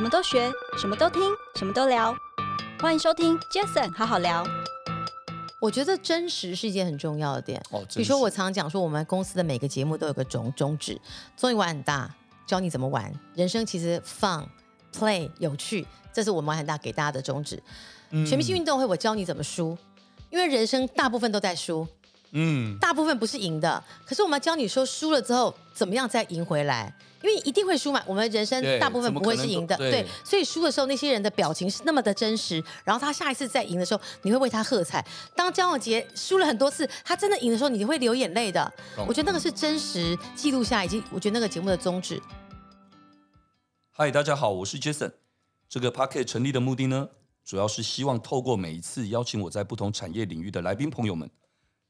什么都学，什么都听，什么都聊。欢迎收听 Jason 好好聊。我觉得真实是一件很重要的点。哦，比如说我常常讲说，我们公司的每个节目都有个宗宗旨：综艺玩很大，教你怎么玩。人生其实 fun play 有趣，这是我们玩很大给大家的宗旨。嗯，全明星运动会，我教你怎么输，因为人生大部分都在输。嗯，大部分不是赢的，可是我们要教你说输了之后怎么样再赢回来，因为一定会输嘛。我们人生大部分不会是赢的，对，对，所以输的时候那些人的表情是那么的真实，然后他下一次再赢的时候，你会为他喝彩。当江永杰输了很多次，他真的赢的时候，你会流眼泪的。我觉得那个是真实记录下，以及我觉得那个节目的宗旨。嗨，大家好，我是 Jason。这个 Packet 成立的目的呢，主要是希望透过每一次邀请我在不同产业领域的来宾朋友们。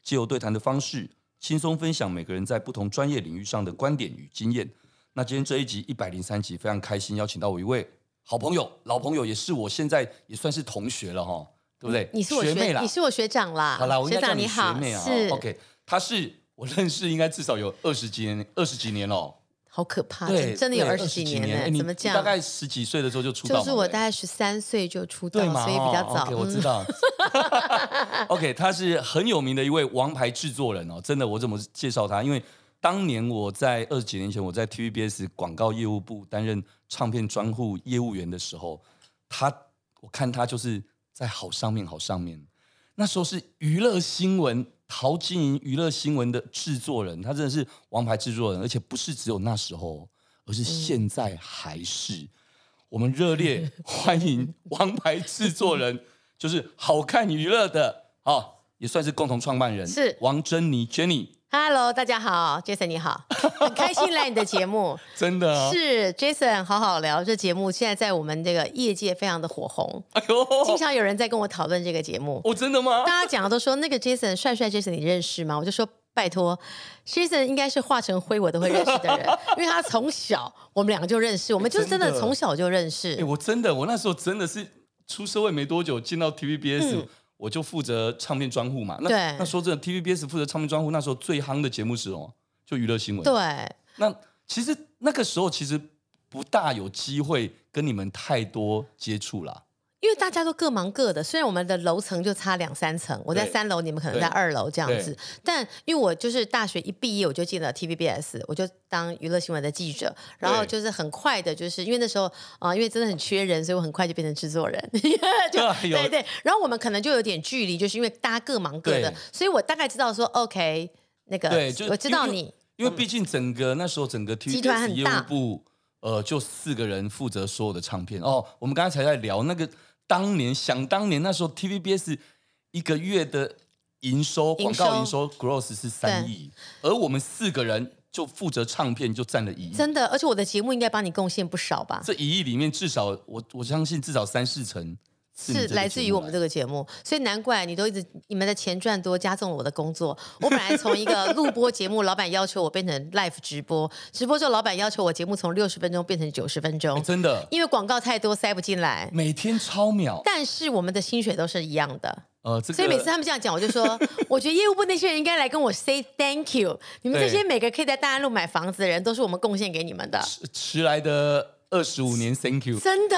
借由对谈的方式，轻松分享每个人在不同专业领域上的观点与经验。那今天这一集一百零三集，非常开心邀请到我一位好朋友、老朋友，也是我现在也算是同学了哈，对不对？你是我学，学妹啦，你是我学长啦。好啦，我学长你好，是 OK。他是我认识，应该至少有二十几年，二十几年了。好可怕，对，真的有二十几年呢？怎么讲？大概十几岁的时候就出道，就是我大概十三岁就出道，所以比较早。我知道。OK，他是很有名的一位王牌制作人哦，真的，我怎么介绍他？因为当年我在二十几年前，我在 TVBS 广告业务部担任唱片专户业务员的时候，他我看他就是在好上面，好上面。那时候是娱乐新闻。陶晶莹娱乐新闻的制作人，他真的是王牌制作人，而且不是只有那时候，而是现在还是。嗯、我们热烈欢迎王牌制作人，就是好看娱乐的啊、哦，也算是共同创办人，是王珍妮 Jenny。Hello，大家好，Jason 你好，很开心来你的节目，真的、啊、是 Jason 好好聊。这节目现在在我们这个业界非常的火红，哎呦，经常有人在跟我讨论这个节目。哦，真的吗？大家讲的都说那个 Jason 帅帅，Jason 你认识吗？我就说拜托，Jason 应该是化成灰我都会认识的人，因为他从小我们两个就认识，我们就真的从小就认识。哎，我真的，我那时候真的是出社会没多久进到 TVBS。嗯我就负责唱片专户嘛，那对那说真的，TVBS 负责唱片专户，那时候最夯的节目是什么，就娱乐新闻。对，那其实那个时候其实不大有机会跟你们太多接触啦。因为大家都各忙各的，虽然我们的楼层就差两三层，我在三楼，你们可能在二楼这样子，但因为我就是大学一毕业我就进了 TVBS，我就当娱乐新闻的记者，然后就是很快的，就是因为那时候啊、呃，因为真的很缺人，所以我很快就变成制作人，就对对，然后我们可能就有点距离，就是因为大家各忙各的，所以我大概知道说 OK 那个，对，就我知道你，因为毕竟整个那时候整个 TVBS 很大，业务部呃就四个人负责所有的唱片。哦，我们刚才才在聊那个。当年想当年那时候，TVBS 一个月的营收广告营收 gross 是三亿，而我们四个人就负责唱片就占了一亿。真的，而且我的节目应该帮你贡献不少吧？这一亿里面至少我我相信至少三四成。是来自于我们这个节目，所以难怪你都一直你们的钱赚多，加重了我的工作。我本来从一个录播节目，老板要求我变成 live 直播，直播之后老板要求我节目从六十分钟变成九十分钟，真的，因为广告太多塞不进来，每天超秒，但是我们的薪水都是一样的。呃，这个、所以每次他们这样讲，我就说，我觉得业务部那些人应该来跟我 say thank you。你们这些每个可以在大安路买房子的人，都是我们贡献给你们的，迟来的。二十五年，Thank you！真的，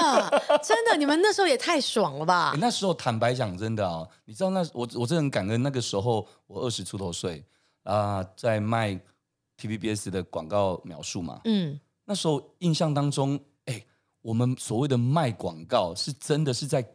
真的，你们那时候也太爽了吧？那时候坦白讲，真的啊、哦，你知道那我我真的很感恩。那个时候我二十出头岁啊、呃，在卖 TVBS 的广告描述嘛。嗯，那时候印象当中，哎，我们所谓的卖广告是真的是在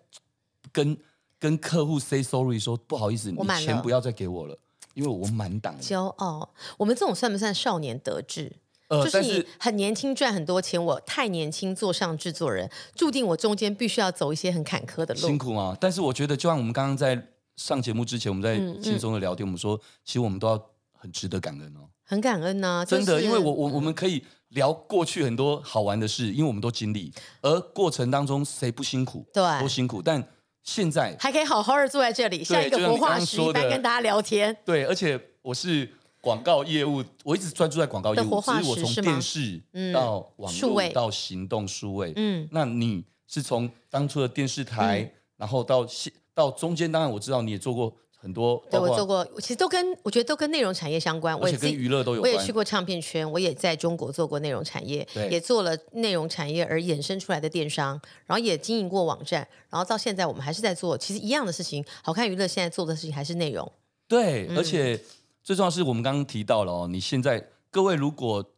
跟跟客户 say sorry，说不好意思，你钱不要再给我了，因为我满档。骄傲，我们这种算不算少年得志？呃，就是你很年轻赚很多钱，我太年轻做上制作人，注定我中间必须要走一些很坎坷的路。辛苦吗？但是我觉得，就像我们刚刚在上节目之前，我们在轻松的聊天，嗯嗯、我们说，其实我们都要很值得感恩哦，很感恩呢、啊，真的，就是、因为我我我们可以聊过去很多好玩的事，因为我们都经历，而过程当中谁不辛苦？对，多辛苦，但现在还可以好好的坐在这里，像一个活化石一般跟大家聊天。对，而且我是。广告业务，我一直专注在广告业务。其实我从电视到网络到行动数位，嗯，那你是从当初的电视台，嗯、然后到现到中间，当然我知道你也做过很多。对我做过，其实都跟我觉得都跟内容产业相关。我也跟娱乐都有关。我也去过唱片圈，我也在中国做过内容产业，也做了内容产业而衍生出来的电商，然后也经营过网站，然后到现在我们还是在做，其实一样的事情。好看娱乐现在做的事情还是内容。对，嗯、而且最重要是我们刚刚提到了哦，你现在各位如果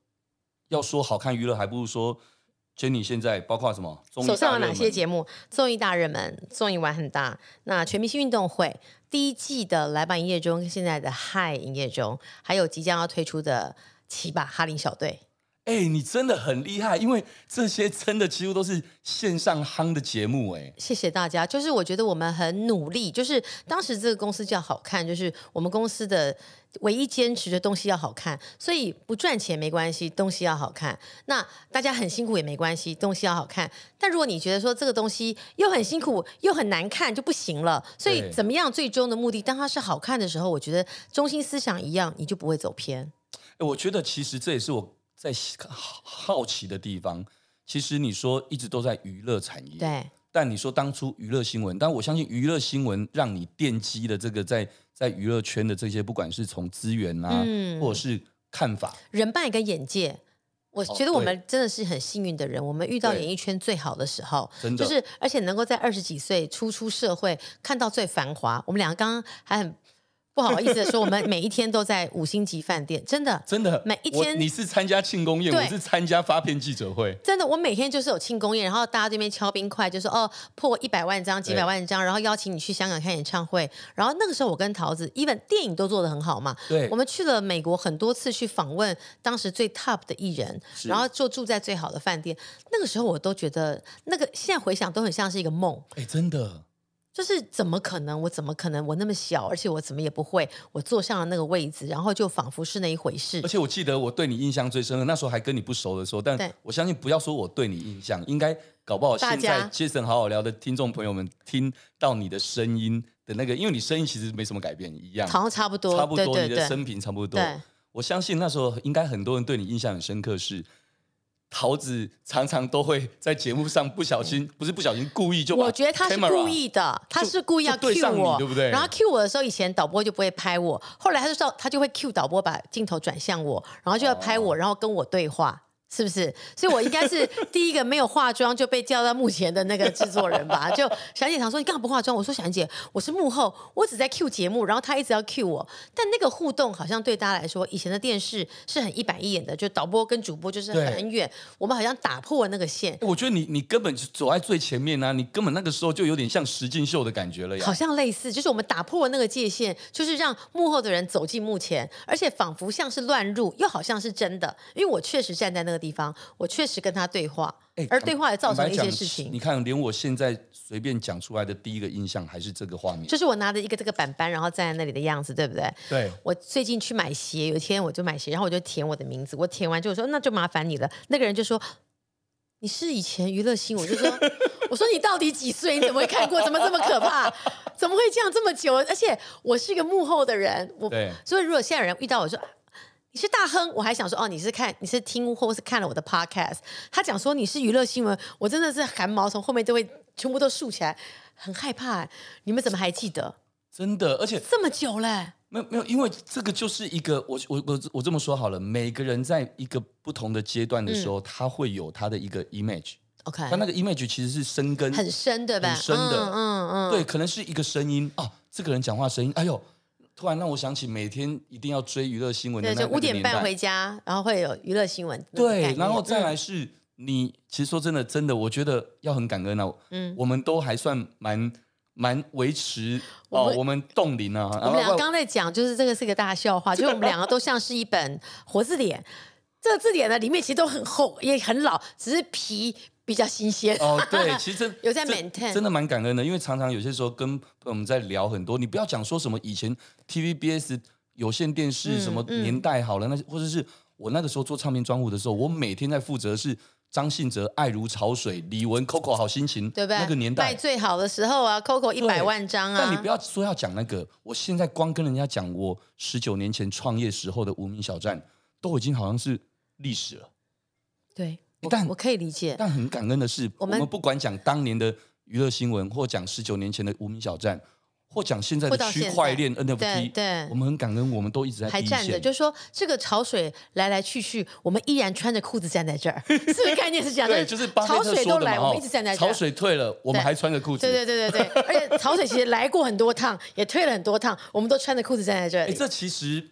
要说好看娱乐，还不如说。Jenny 现在包括什么？手上有哪些节目？综艺大热门，综艺玩很大。那全明星运动会第一季的来吧营业中，现在的嗨营业中，还有即将要推出的七把哈林小队。哎、欸，你真的很厉害，因为这些真的几乎都是线上夯的节目。哎，谢谢大家。就是我觉得我们很努力，就是当时这个公司叫好看，就是我们公司的唯一坚持的东西要好看，所以不赚钱没关系，东西要好看。那大家很辛苦也没关系，东西要好看。但如果你觉得说这个东西又很辛苦又很难看就不行了，所以怎么样最终的目的，当它是好看的时候，我觉得中心思想一样，你就不会走偏。哎，我觉得其实这也是我。在好奇的地方，其实你说一直都在娱乐产业，对。但你说当初娱乐新闻，但我相信娱乐新闻让你奠基的这个在在娱乐圈的这些，不管是从资源啊，嗯、或者是看法、人脉跟眼界，我觉得我们真的是很幸运的人。哦、我们遇到演艺圈最好的时候，真的就是而且能够在二十几岁初出社会，看到最繁华。我们两个刚刚还很。不好意思的说，我们每一天都在五星级饭店，真的，真的，每一天。你是参加庆功宴，我是参加发片记者会。真的，我每天就是有庆功宴，然后大家这边敲冰块，就说哦破一百万张、几百万张，然后邀请你去香港看演唱会。然后那个时候，我跟桃子，even 电影都做得很好嘛。对，我们去了美国很多次去访问当时最 top 的艺人，然后就住在最好的饭店。那个时候我都觉得，那个现在回想都很像是一个梦。哎，真的。就是怎么可能？我怎么可能？我那么小，而且我怎么也不会。我坐上了那个位置，然后就仿佛是那一回事。而且我记得我对你印象最深的，那时候还跟你不熟的时候，但我相信不要说我对你印象，应该搞不好现在 Jason 好好聊的听众朋友们听到你的声音的那个，因为你声音其实没什么改变，一样，好像差不多，差不多，对对对，你的生平差不多。我相信那时候应该很多人对你印象很深刻是。桃子常常都会在节目上不小心，不是不小心，故意就。我觉得他是故意的，他是故意要 cue 我，对不对？然后 cue 我的时候，以前导播就不会拍我，后来他就说他就会 cue 导播把镜头转向我，然后就要拍我，然后跟我对话。是不是？所以我应该是 第一个没有化妆就被叫到幕前的那个制作人吧？就小姐常说：“你干嘛不化妆？”我说：“小姐，我是幕后，我只在 cue 节目，然后他一直要 cue 我。但那个互动好像对大家来说，以前的电视是很一板一眼的，就导播跟主播就是很远，我们好像打破了那个线。我觉得你你根本就走在最前面啊！你根本那个时候就有点像实境秀的感觉了呀。好像类似，就是我们打破了那个界限，就是让幕后的人走进幕前，而且仿佛像是乱入，又好像是真的。因为我确实站在那个地方，我确。实跟他对话，而对话也造成了一些事情。你看，连我现在随便讲出来的第一个印象还是这个画面，就是我拿着一个这个板板，然后站在那里的样子，对不对？对。我最近去买鞋，有一天我就买鞋，然后我就填我的名字，我填完之后说那就麻烦你了。那个人就说你是以前娱乐新闻，我就说 我说你到底几岁？你怎么会看过？怎么这么可怕？怎么会这样这么久？而且我是一个幕后的人，我。所以如果现在有人遇到我说。你是大亨，我还想说哦，你是看你是听或是看了我的 podcast，他讲说你是娱乐新闻，我真的是汗毛从后面都会全部都竖起来，很害怕。你们怎么还记得？真的，而且这么久嘞？没有没有，因为这个就是一个我我我我这么说好了，每个人在一个不同的阶段的时候，嗯、他会有他的一个 image。OK，他那个 image 其实是生根很深对吧？很深的，嗯嗯，嗯对，可能是一个声音啊，这个人讲话声音，哎呦。突然让我想起每天一定要追娱乐新闻的那个。对，就五点半回家，然后会有娱乐新闻。对，然后再来是你，其实说真的，真的，我觉得要很感恩啊。嗯，我们都还算蛮蛮维持哦，我们冻龄啊。我们两个刚刚在讲，就是这个是一个大笑话，就是我们两个都像是一本活字典。这个字典呢，里面其实都很厚，也很老，只是皮。比较新鲜哦，对，其实 有在 maintain，真的蛮感恩的，因为常常有些时候跟我们在聊很多，你不要讲说什么以前 TVBS 有线电视什么年代好了，嗯嗯、那或者是我那个时候做唱片专户的时候，我每天在负责是张信哲爱如潮水，李玟 Coco 好心情，对不对？那个年代卖最好的时候啊，Coco 一百万张啊。但你不要说要讲那个，我现在光跟人家讲我十九年前创业时候的无名小站，都已经好像是历史了。对。但我可以理解，但很感恩的是，我们，不管讲当年的娱乐新闻，或讲十九年前的无名小站，或讲现在的区块链 NFT，对，对我们很感恩，我们都一直在还站着，就是说这个潮水来来去去，我们依然穿着裤子站在这儿，是不是概念是这样？对，就是潮水都来，我们一直站在这儿。潮水退了，我们还穿着裤子。对对对对对，而且潮水其实来过很多趟，也退了很多趟，我们都穿着裤子站在这儿。哎，这其实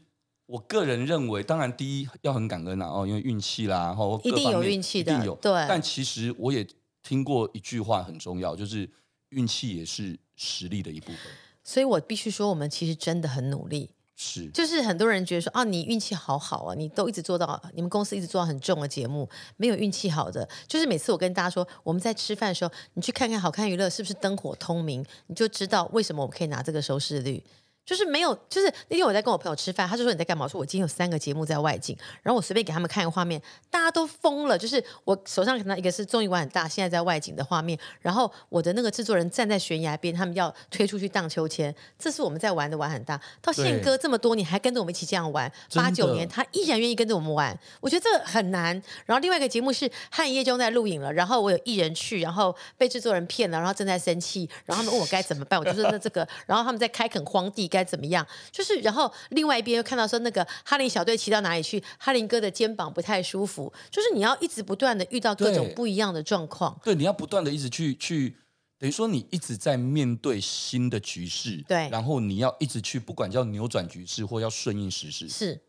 我个人认为，当然第一要很感恩啊，哦，因为运气啦，然后一定有运气的，一定有。对，但其实我也听过一句话很重要，就是运气也是实力的一部分。所以我必须说，我们其实真的很努力。是，就是很多人觉得说，啊，你运气好好啊，你都一直做到，你们公司一直做到很重的节目，没有运气好的。就是每次我跟大家说，我们在吃饭的时候，你去看看好看娱乐是不是灯火通明，你就知道为什么我们可以拿这个收视率。就是没有，就是那天我在跟我朋友吃饭，他就说你在干嘛？我说我今天有三个节目在外景，然后我随便给他们看一个画面，大家都疯了。就是我手上看到一个是综艺玩很大，现在在外景的画面，然后我的那个制作人站在悬崖边，他们要推出去荡秋千，这是我们在玩的玩很大。到宪哥这么多年还跟着我们一起这样玩，八九年他依然愿意跟着我们玩，我觉得这很难。然后另外一个节目是汉叶中在录影了，然后我有艺人去，然后被制作人骗了，然后正在生气，然后他们问我该怎么办，我就说那这个，然后他们在开垦荒地该怎么样。就是，然后另外一边又看到说，那个哈林小队骑到哪里去？哈林哥的肩膀不太舒服。就是你要一直不断的遇到各种不一样的状况。对，你要不断的一直去去，等于说你一直在面对新的局势。对，然后你要一直去，不管叫扭转局势或要顺应时势。是，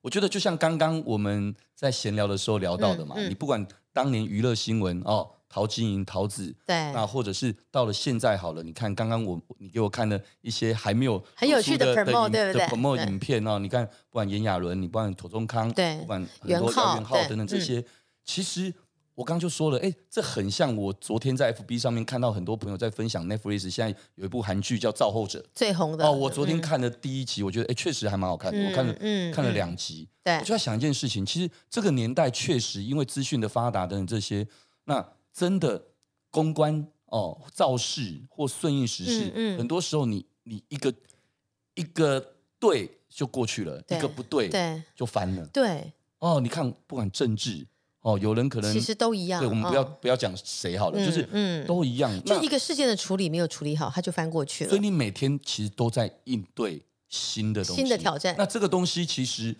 我觉得就像刚刚我们在闲聊的时候聊到的嘛，嗯嗯、你不管当年娱乐新闻哦。陶晶莹、陶子，对，那或者是到了现在好了，你看刚刚我你给我看了一些还没有很有趣的 promo 对不对？promo 影片哦，你看不管炎亚纶，你不管庹宗康，对，不管很多姚元浩等等这些，其实我刚刚就说了，哎，这很像我昨天在 FB 上面看到很多朋友在分享 Netflix 现在有一部韩剧叫《造后者》，最红的哦。我昨天看了第一集，我觉得哎，确实还蛮好看的。我看了看了两集，对，我就在想一件事情，其实这个年代确实因为资讯的发达等等这些，那真的。公关哦，造势或顺应时势，嗯嗯、很多时候你你一个一个对就过去了，对一个不对，对就翻了。对哦，你看不管政治哦，有人可能其实都一样。对，我们不要、哦、不要讲谁好了，嗯、就是嗯都一样。就一个事件的处理没有处理好，他就翻过去了。所以你每天其实都在应对新的东西、新的挑战。那这个东西其实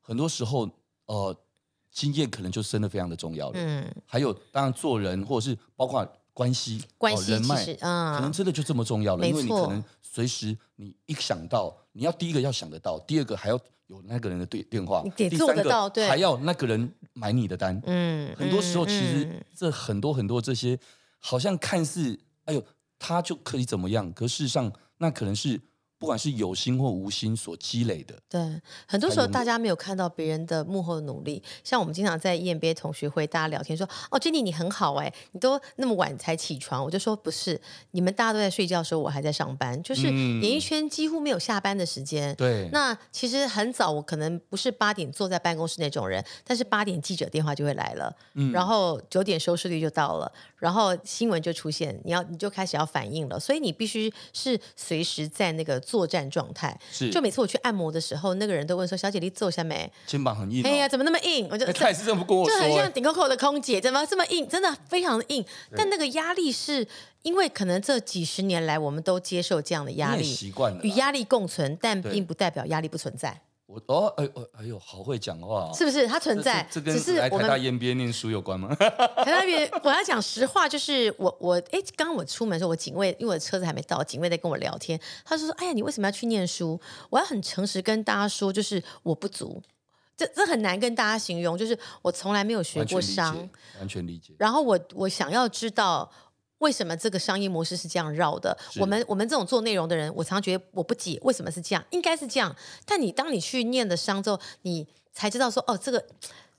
很多时候呃。经验可能就真的非常的重要了。嗯，还有当然做人或者是包括关系、关系、人脉，嗯，可能真的就这么重要了。因为你可能随时你一想到，你要第一个要想得到，第二个还要有那个人的对电话，你得做得到，对，还要那个人买你的单。嗯，很多时候其实这很多很多这些，好像看似哎呦他就可以怎么样，可事实上那可能是。不管是有心或无心所积累的，对，很多时候大家没有看到别人的幕后的努力。像我们经常在 EMBA 同学会，大家聊天说：“哦，Jenny 你很好哎，你都那么晚才起床。”我就说：“不是，你们大家都在睡觉的时候，我还在上班。就是演艺圈几乎没有下班的时间。对、嗯，那其实很早，我可能不是八点坐在办公室那种人，但是八点记者电话就会来了，嗯，然后九点收视率就到了，然后新闻就出现，你要你就开始要反应了，所以你必须是随时在那个。作战状态是，就每次我去按摩的时候，那个人都问说：“小姐，你坐下没？肩膀很硬。”哎呀，怎么那么硬？我就他也是这么跟我说，就很像顶 COCO 的空姐，怎么这么硬？真的非常的硬。但那个压力是因为可能这几十年来，我们都接受这样的压力，习惯了与压力共存，但并不代表压力不存在。我哦，哎哎呦，好会讲话，是不是？它存在，这跟来台大 EMBA 念书有关吗？台大 EMBA，我要讲实话，就是我我哎，刚刚我出门的时候，我警卫因为我的车子还没到，警卫在跟我聊天，他就说：“哎呀，你为什么要去念书？”我要很诚实跟大家说，就是我不足，这这很难跟大家形容，就是我从来没有学过商，完全理解。然后我我想要知道。为什么这个商业模式是这样绕的？我们我们这种做内容的人，我常觉得我不解为什么是这样，应该是这样。但你当你去念的商之后，你才知道说哦，这个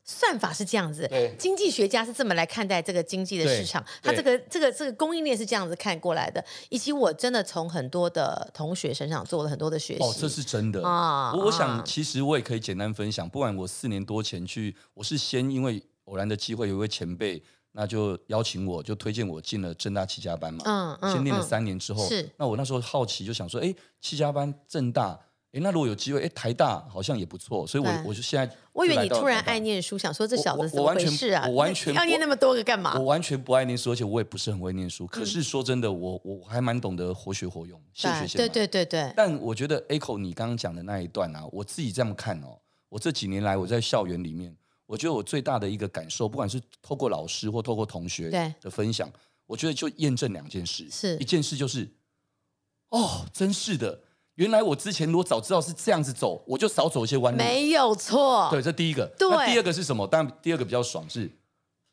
算法是这样子，经济学家是这么来看待这个经济的市场，他这个这个这个供应链是这样子看过来的。以及我真的从很多的同学身上做了很多的学习。哦，这是真的啊！我我想其实我也可以简单分享，不管我四年多前去，我是先因为偶然的机会，有一位前辈。那就邀请我，就推荐我进了正大七家班嘛。嗯嗯。先念了三年之后，是。那我那时候好奇，就想说，哎，七家班正大，哎，那如果有机会，哎，台大好像也不错，所以我我就现在，我以为你突然爱念书，想说这小子怎么回事啊？我完 全要念那么多个干嘛？我完全不爱念书，而且我也不是很会念书。可是说真的，我我还蛮懂得活学活用，现学现卖。对对对对。但我觉得 Echo 你刚刚讲的那一段啊，我自己这么看哦，我这几年来我在校园里面，我觉得我最大的一个感受，不管是透过老师或透过同学的分享，我觉得就验证两件事，是一件事就是，哦，真是的。原来我之前如果早知道是这样子走，我就少走一些弯路。没有错。对，这第一个。对。那第二个是什么？当然，第二个比较爽是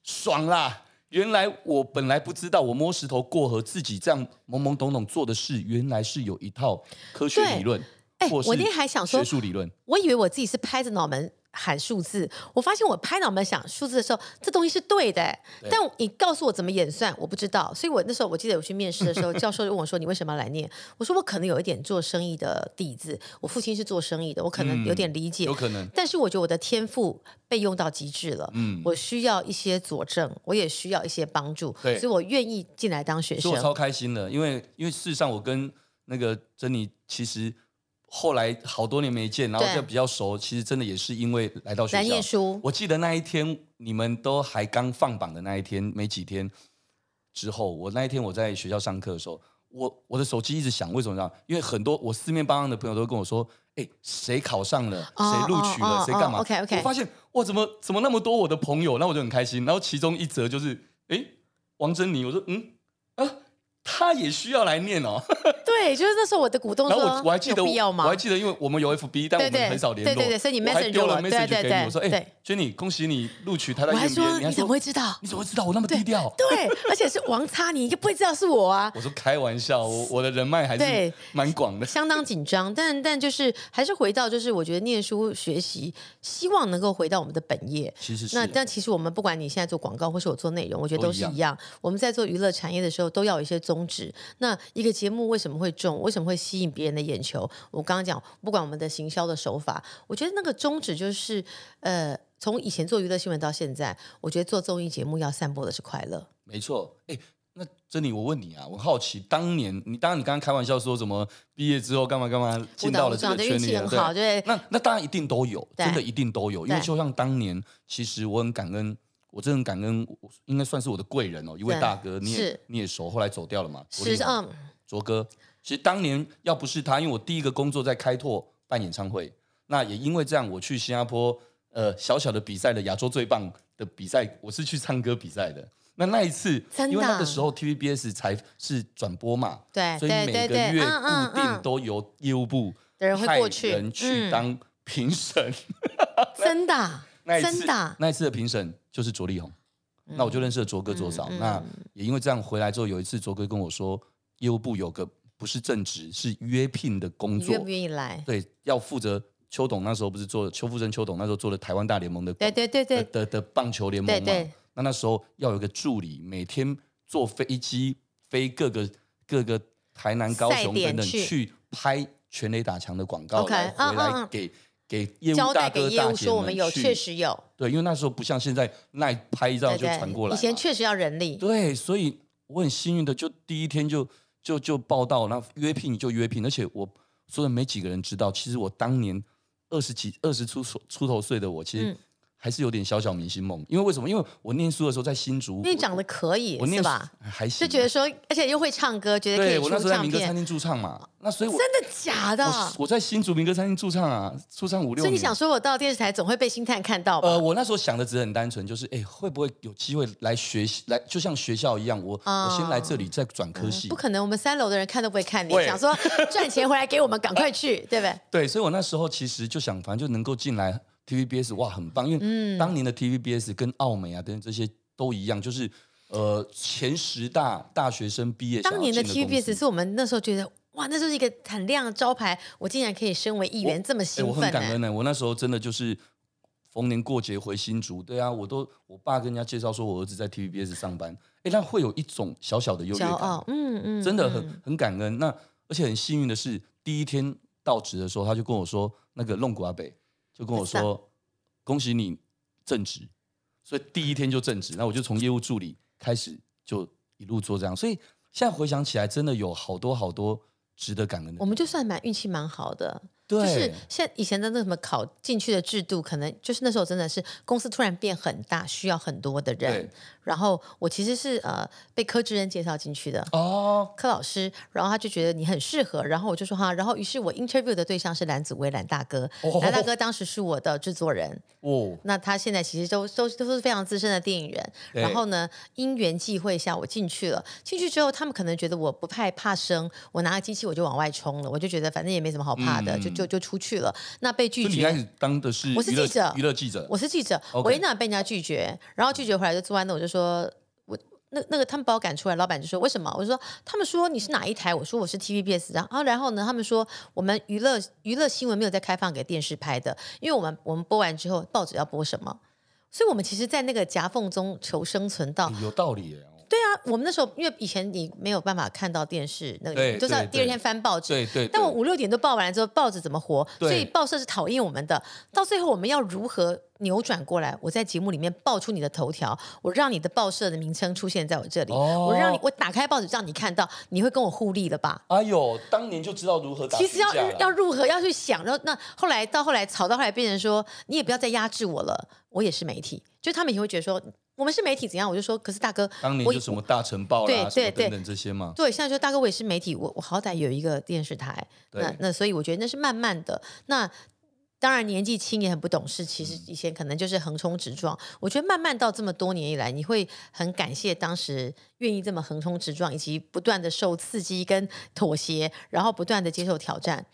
爽啦。原来我本来不知道，我摸石头过河，自己这样懵懵懂懂做的事，原来是有一套科学理论。哎，我那天还想说学术理论，我以为我自己是拍着脑门。喊数字，我发现我拍脑门想数字的时候，这东西是对的。对，但你告诉我怎么演算，我不知道。所以我那时候我记得我去面试的时候，教授就问我说：“你为什么要来念？”我说：“我可能有一点做生意的底子，我父亲是做生意的，我可能有点理解，嗯、有可能。但是我觉得我的天赋被用到极致了，嗯，我需要一些佐证，我也需要一些帮助，对，所以我愿意进来当学生。我超开心的，因为因为事实上我跟那个珍妮其实。后来好多年没见，然后就比较熟。其实真的也是因为来到学校。书。我记得那一天你们都还刚放榜的那一天，没几天之后，我那一天我在学校上课的时候，我我的手机一直响，为什么呢？因为很多我四面八方的朋友都跟我说：“哎，谁考上了？谁录取了？谁干嘛？” OK OK。我发现哇，怎么怎么那么多我的朋友？那我就很开心。然后其中一则就是，哎，王珍妮，我说嗯啊。他也需要来念哦。对，就是那时候我的股东说，然后我我还记得，我还记得，因为我们有 FB，但我们很少联络。对对对，所以你 message 丢了 message 给你，我说：“哎，Jenny，恭喜你录取台大 EMBA。”我还说：“你怎么会知道？你怎么会知道我那么低调？”对，而且是王差，你应该不会知道是我啊。我说开玩笑，我我的人脉还是蛮广的，相当紧张。但但就是还是回到，就是我觉得念书学习，希望能够回到我们的本业。其实是那但其实我们不管你现在做广告，或是我做内容，我觉得都是一样。我们在做娱乐产业的时候，都要有一些宗旨。那一个。节目为什么会中？为什么会吸引别人的眼球？我刚刚讲，不管我们的行销的手法，我觉得那个宗旨就是，呃，从以前做娱乐新闻到现在，我觉得做综艺节目要散播的是快乐。没错，哎，那珍妮，我问你啊，我好奇，当年你当然你刚刚开玩笑说什么毕业之后干嘛干嘛进到了这个圈里，很好，对，对，那那当然一定都有，真的一定都有，因为就像当年，其实我很感恩。我真的很感恩，应该算是我的贵人哦，一位大哥，你也你也熟，后来走掉了嘛。是嗯，卓哥，其实当年要不是他，因为我第一个工作在开拓办演唱会，那也因为这样，我去新加坡呃小小的比赛的亚洲最棒的比赛，我是去唱歌比赛的。那那一次，因为那个时候 TVBS 才是转播嘛，对，所以每个月固定都由业务部的人会过去，人去当评审，真的。那一次，那一次的评审就是卓立宏，嗯、那我就认识了卓哥卓嫂。嗯、那也因为这样回来之后，有一次卓哥跟我说，业务部有个不是正职，是约聘的工作，愿不愿意来？对，要负责邱董那时候不是做邱富生邱董那时候做了台湾大联盟的，对对对对的的，的棒球联盟嘛。对对那那时候要有一个助理，每天坐飞机飞各个各个台南高雄等等去拍全垒打墙的广告，okay, 来回来给。嗯嗯给业务大哥大姐们去，说我们有确实有对，因为那时候不像现在，那拍一照就传过来。以前确实要人力。对，所以我很幸运的，就第一天就就就报道，那约聘就约聘，而且我说的没几个人知道，其实我当年二十几、二十出出头岁的我，其实。嗯还是有点小小明星梦，因为为什么？因为我念书的时候在新竹，因为长得可以，我念是吧？还行，就觉得说，而且又会唱歌，觉得可以出唱片。对，我那时候在民歌餐厅驻唱嘛，那所以我真的假的？我，我在新竹民歌餐厅驻唱啊，驻唱五六年。所以你想说我到电视台总会被星探看到吧？呃，我那时候想的只是很单纯，就是哎，会不会有机会来学习？来，就像学校一样，我、哦、我先来这里再转科系、嗯。不可能，我们三楼的人看都不会看你，想说赚钱回来给我们，赶快去，对不对？对，所以我那时候其实就想，反正就能够进来。TVBS 哇，很棒，因为当年的 TVBS 跟澳美啊等等这些都一样，就是呃前十大大学生毕业。当年的 TVBS 是我们那时候觉得哇，那就是一个很亮的招牌，我竟然可以身为议员，这么兴奋、欸。我很感恩呢、欸，我那时候真的就是逢年过节回新竹，对啊，我都我爸跟人家介绍说我儿子在 TVBS 上班，哎、欸，那会有一种小小的优越感，嗯嗯，嗯真的很很感恩。那而且很幸运的是，第一天到职的时候，他就跟我说那个弄古阿北。就跟我说，恭喜你正职，所以第一天就正职，那我就从业务助理开始，就一路做这样。所以现在回想起来，真的有好多好多值得感恩的。我们就算蛮运气蛮好的。就是现以前的那什么考进去的制度，可能就是那时候真的是公司突然变很大，需要很多的人。然后我其实是呃被柯志恩介绍进去的哦，柯老师，然后他就觉得你很适合，然后我就说哈，然后于是我 interview 的对象是蓝子威蓝大哥，蓝、哦、大哥当时是我的制作人哦，那他现在其实都都都是非常资深的电影人，然后呢因缘际会下我进去了，进去之后他们可能觉得我不太怕生，我拿个机器我就往外冲了，我就觉得反正也没什么好怕的，嗯、就就就出去了，那被拒绝，你开始当的是我是记者，娱乐记者，我是记者，我一那被人家拒绝，然后拒绝回来就坐在那我就说。我那那个他们把我赶出来，老板就说为什么？我说他们说你是哪一台？我说我是 TVBS，然后然后呢，他们说我们娱乐娱乐新闻没有再开放给电视拍的，因为我们我们播完之后报纸要播什么，所以我们其实，在那个夹缝中求生存到有道理。对啊，我们那时候因为以前你没有办法看到电视，那个都是要第二天翻报纸。对对。但我五六点都报完了之后，报纸怎么活？所以报社是讨厌我们的。到最后我们要如何扭转过来？我在节目里面爆出你的头条，我让你的报社的名称出现在我这里，哦、我让你我打开报纸让你看到，你会跟我互利了吧？哎呦，当年就知道如何打。其实要要如何要去想，然后那后来到后来吵到后来变成说，你也不要再压制我了，我也是媒体，就他们也会觉得说。我们是媒体怎样？我就说，可是大哥，当年就什么大成报啦，对对对，等等这些嘛。对，现在说大哥，我也是媒体，我我好歹有一个电视台。那那所以我觉得那是慢慢的。那当然年纪轻也很不懂事，其实以前可能就是横冲直撞。嗯、我觉得慢慢到这么多年以来，你会很感谢当时愿意这么横冲直撞，以及不断的受刺激跟妥协，然后不断的接受挑战。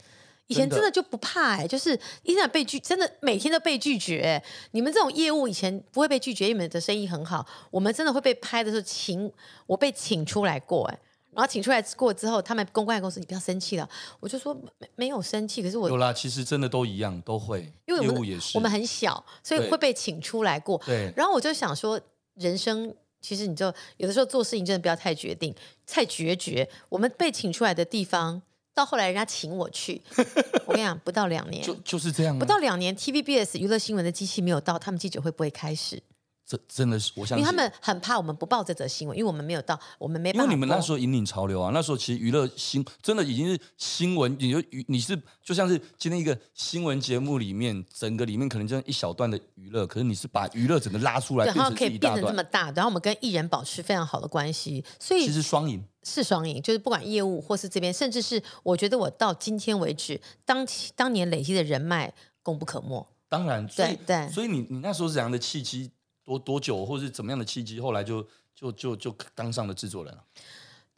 以前真的就不怕哎、欸，就是一旦被拒，真的每天都被拒绝、欸。你们这种业务以前不会被拒绝，你们的生意很好。我们真的会被拍的时候，请我被请出来过哎、欸，然后请出来过之后，他们公关公司，你不要生气了，我就说没没有生气，可是我有啦，其实真的都一样，都会，因为我们我们很小，所以会被请出来过。对，然后我就想说，人生其实你就有的时候做事情真的不要太决定，太决绝。我们被请出来的地方。到后来，人家请我去，我跟你讲，不到两年，就就是这样、啊。不到两年，TVBS 娱乐新闻的机器没有到，他们记者会不会开始？这真的是我相信，因为他们很怕我们不报这则新闻，因为我们没有到，我们没办法。因为你们那时候引领潮流啊，那时候其实娱乐新真的已经是新闻，你就你是就像是今天一个新闻节目里面，整个里面可能就一小段的娱乐，可是你是把娱乐整个拉出来，然后可以变成这么大，然后我们跟艺人保持非常好的关系，所以其实双赢是双赢，就是不管业务或是这边，甚至是我觉得我到今天为止，当当年累积的人脉功不可没。当然，对对，所以你你那时候是怎样的契机？多多久，或者是怎么样的契机，后来就就就就当上了制作人了。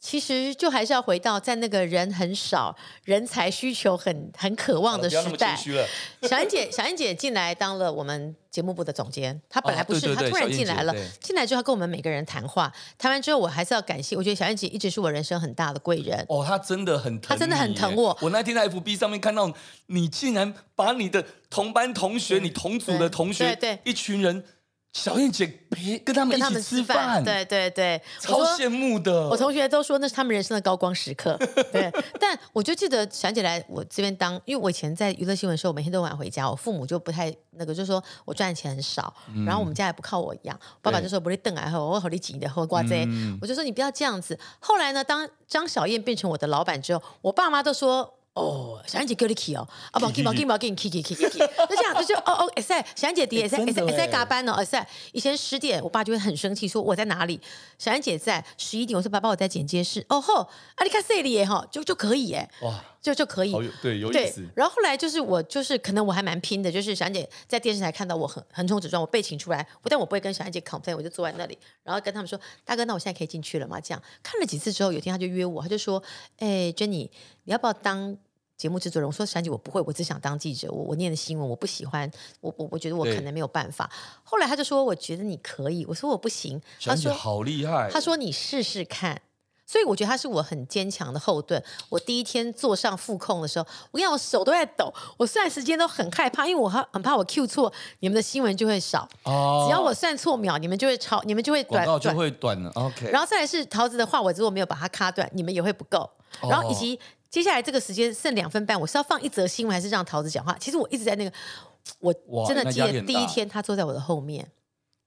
其实就还是要回到在那个人很少、人才需求很很渴望的时代。小燕姐，小燕姐进来当了我们节目部的总监。她本来不是，哦、对对对，她突然进来了。进来之后跟我们每个人谈话，谈完之后我还是要感谢。我觉得小燕姐一直是我人生很大的贵人。哦，她真的很疼，她真的很疼我。我那天在 FB 上面看到你，竟然把你的同班同学、你同组的同学，对，一群人。小燕姐陪跟他们一起吃饭，对对对，超羡慕的。我同学都说那是他们人生的高光时刻。对，但我就记得想起来我这边当，因为我以前在娱乐新闻的时候，我每天都晚回家，我父母就不太那个，就说我赚钱很少，嗯、然后我们家也不靠我养。爸爸就说不会瞪来，后我好你挤的后挂这，我就说你不要这样子。后来呢，当张小燕变成我的老板之后，我爸妈都说。哦，小燕姐叫你去哦，啊不，给不给不给你去去去去去，就这样，就就哦哦，哎塞，小燕姐爹，哎塞哎塞哎。塞加班哦，哎塞，以前十点，我爸就会很生气，说我在哪里？小燕姐在十一点，我说爸爸我在剪接室，哦吼，啊你看这里哈，就就可以耶，哇，就就可以，对，有意思。然后后来就是我就是可能我还蛮拼的，就是小燕姐在电视台看到我横横冲直撞，我被请出来，但我不会跟小燕姐 complain，我就坐在那里，然后跟他们说，大哥，那我现在可以进去了吗？这样看了几次之后，有一天他就约我，他就说，哎，Jenny，你要不要当？节目制作人，我说小姐，我不会，我只想当记者。我我念的新闻，我不喜欢，我我我觉得我可能没有办法。后来他就说，我觉得你可以。我说我不行。他说好厉害。他说你试试看。所以我觉得他是我很坚强的后盾。我第一天坐上副控的时候，我跟你讲，我手都在抖。我算时间都很害怕，因为我很怕我 Q 错，你们的新闻就会少。哦。只要我算错秒，你们就会超，你们就会短，就会短了。OK。然后再来是桃子的话，我如果没有把它卡断，你们也会不够。然后以及。接下来这个时间剩两分半，我是要放一则新闻，还是让桃子讲话？其实我一直在那个，我真的记得第一天他坐在我的后面，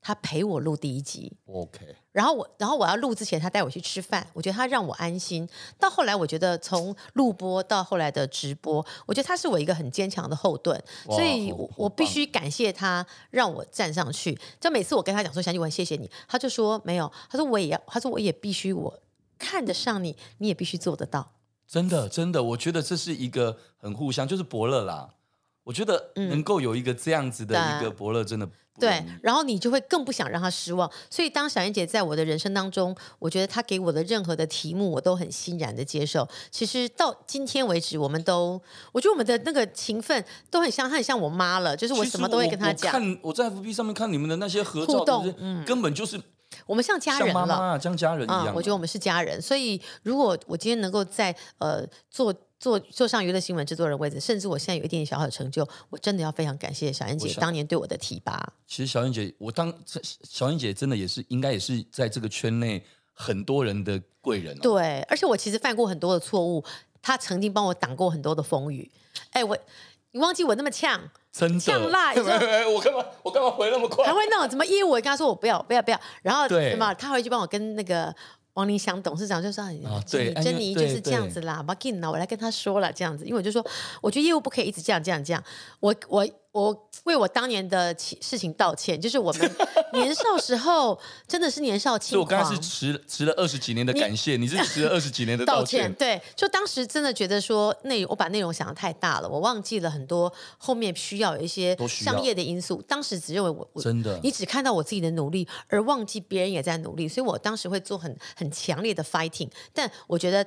他陪我录第一集，OK。然后我，然后我要录之前，他带我去吃饭，我觉得他让我安心。到后来，我觉得从录播到后来的直播，我觉得他是我一个很坚强的后盾，所以我我必须感谢他让我站上去。就每次我跟他讲说“小姐，我很谢谢你”，他就说没有，他说我也要，他说我也必须，我看得上你，你也必须做得到。真的，真的，我觉得这是一个很互相，就是伯乐啦。我觉得能够有一个这样子的一个伯乐，真的。对，然后你就会更不想让他失望。所以当小燕姐在我的人生当中，我觉得她给我的任何的题目，我都很欣然的接受。其实到今天为止，我们都，我觉得我们的那个情分都很像，她很像我妈了。就是我什么都会跟她讲。我看我在 FB 上面看你们的那些合照，互动，嗯，根本就是我们像家人了，像妈妈像家人一样，嗯。我觉得我们是家人。所以如果我今天能够在呃做。坐坐上娱乐新闻制作人位置，甚至我现在有一点点小小的成就，我真的要非常感谢小燕姐当年对我的提拔。其实小燕姐，我当小燕姐真的也是，应该也是在这个圈内很多人的贵人哦。对，而且我其实犯过很多的错误，她曾经帮我挡过很多的风雨。哎，我你忘记我那么呛，真的呛辣，我干嘛我干嘛回那么快？还会那种怎么业务？我跟她说我不要不要不要，然后对嘛，她回去帮我跟那个。王林祥董事长就说：“啊、对，珍妮就是这样子啦，把我来跟他说了这样子，因为我就说，我觉得业务不可以一直这样这样这样，我我。”我为我当年的事情道歉，就是我们年少时候真的是年少轻狂。我刚才是迟迟了二十几年的感谢，你，你是迟了二十几年的道歉。道歉。对，就当时真的觉得说内我把内容想的太大了，我忘记了很多后面需要有一些商业的因素。当时只认为我我真的，你只看到我自己的努力，而忘记别人也在努力，所以我当时会做很很强烈的 fighting。但我觉得。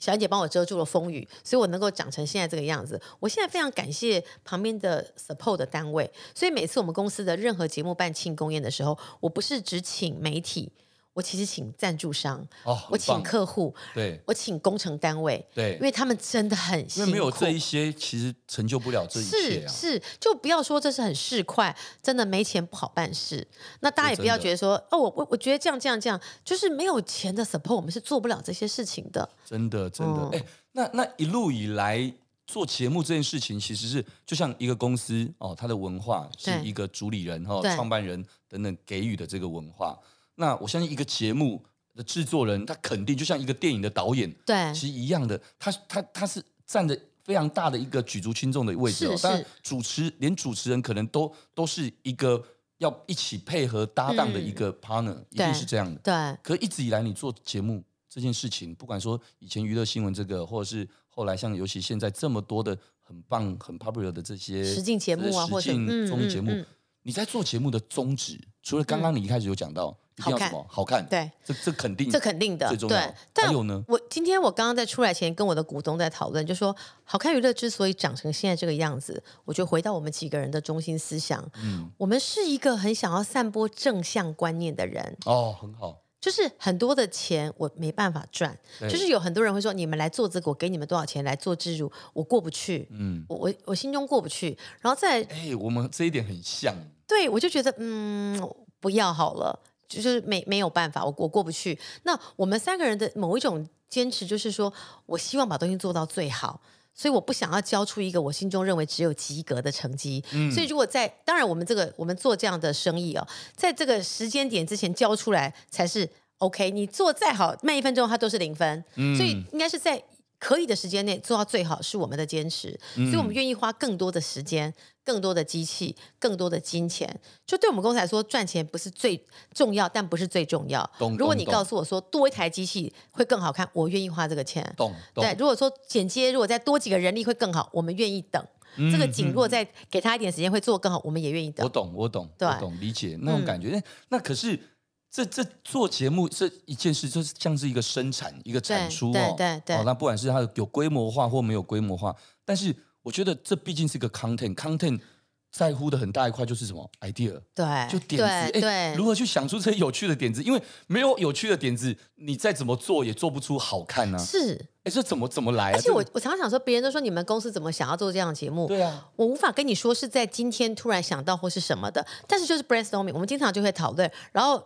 小姐帮我遮住了风雨，所以我能够长成现在这个样子。我现在非常感谢旁边的 support 的单位，所以每次我们公司的任何节目办庆功宴的时候，我不是只请媒体。我其实请赞助商，哦，我请客户，对，我请工程单位，对，因为他们真的很辛苦，因为没有这一些，其实成就不了这一切啊。是是，就不要说这是很市侩，真的没钱不好办事。那大家也不要觉得说，哦，我我我觉得这样这样这样，就是没有钱的 support，我们是做不了这些事情的。真的真的，哎、嗯，那那一路以来做节目这件事情，其实是就像一个公司哦，它的文化是一个主理人哈、哦、创办人等等给予的这个文化。那我相信一个节目的制作人，他肯定就像一个电影的导演，对，其实一样的，他他他是占着非常大的一个举足轻重的位置哦。但，主持连主持人可能都都是一个要一起配合搭档的一个 partner，、嗯、一定是这样的。对。可一直以来，你做节目这件事情，不管说以前娱乐新闻这个，或者是后来像尤其现在这么多的很棒很 popular 的这些实境节目啊，或者综艺节目、嗯嗯嗯，你在做节目的宗旨，除了刚刚你一开始有讲到。嗯好看，好看，对，这这肯定，这肯定的，对。但还有呢，我今天我刚刚在出来前跟我的股东在讨论，就说好看娱乐之所以长成现在这个样子，我觉得回到我们几个人的中心思想，嗯，我们是一个很想要散播正向观念的人。哦，很好。就是很多的钱我没办法赚，就是有很多人会说，你们来做这个，我给你们多少钱来做置入，我过不去，嗯，我我我心中过不去，然后再，哎，我们这一点很像，对，我就觉得嗯，不要好了。就是没没有办法，我我过不去。那我们三个人的某一种坚持，就是说我希望把东西做到最好，所以我不想要交出一个我心中认为只有及格的成绩。嗯，所以如果在当然我们这个我们做这样的生意哦，在这个时间点之前交出来才是 OK。你做再好，慢一分钟它都是零分。嗯，所以应该是在。可以的时间内做到最好是我们的坚持，嗯，所以我们愿意花更多的时间、更多的机器、更多的金钱。就对我们公司来说，赚钱不是最重要，但不是最重要。如果你告诉我说多一台机器会更好看，我愿意花这个钱。对，如果说剪接如果再多几个人力会更好，我们愿意等。嗯、这个景若再给他一点时间会做更好，我们也愿意等。我懂，我懂，对，我懂，理解那种感觉。嗯、那可是。这这做节目这一件事，就像是一个生产一个产出对对对，对、哦，那不管是它有规模化或没有规模化，但是我觉得这毕竟是一个 content，content 在乎的很大一块就是什么 idea，对，就点子，哎，如何去想出这些有趣的点子？因为没有有趣的点子，你再怎么做也做不出好看呢、啊。是，哎，这怎么怎么来、啊？而且我我常常想说，别人都说你们公司怎么想要做这样的节目？对啊，我无法跟你说是在今天突然想到或是什么的，但是就是 brainstorming，我们经常就会讨论，然后。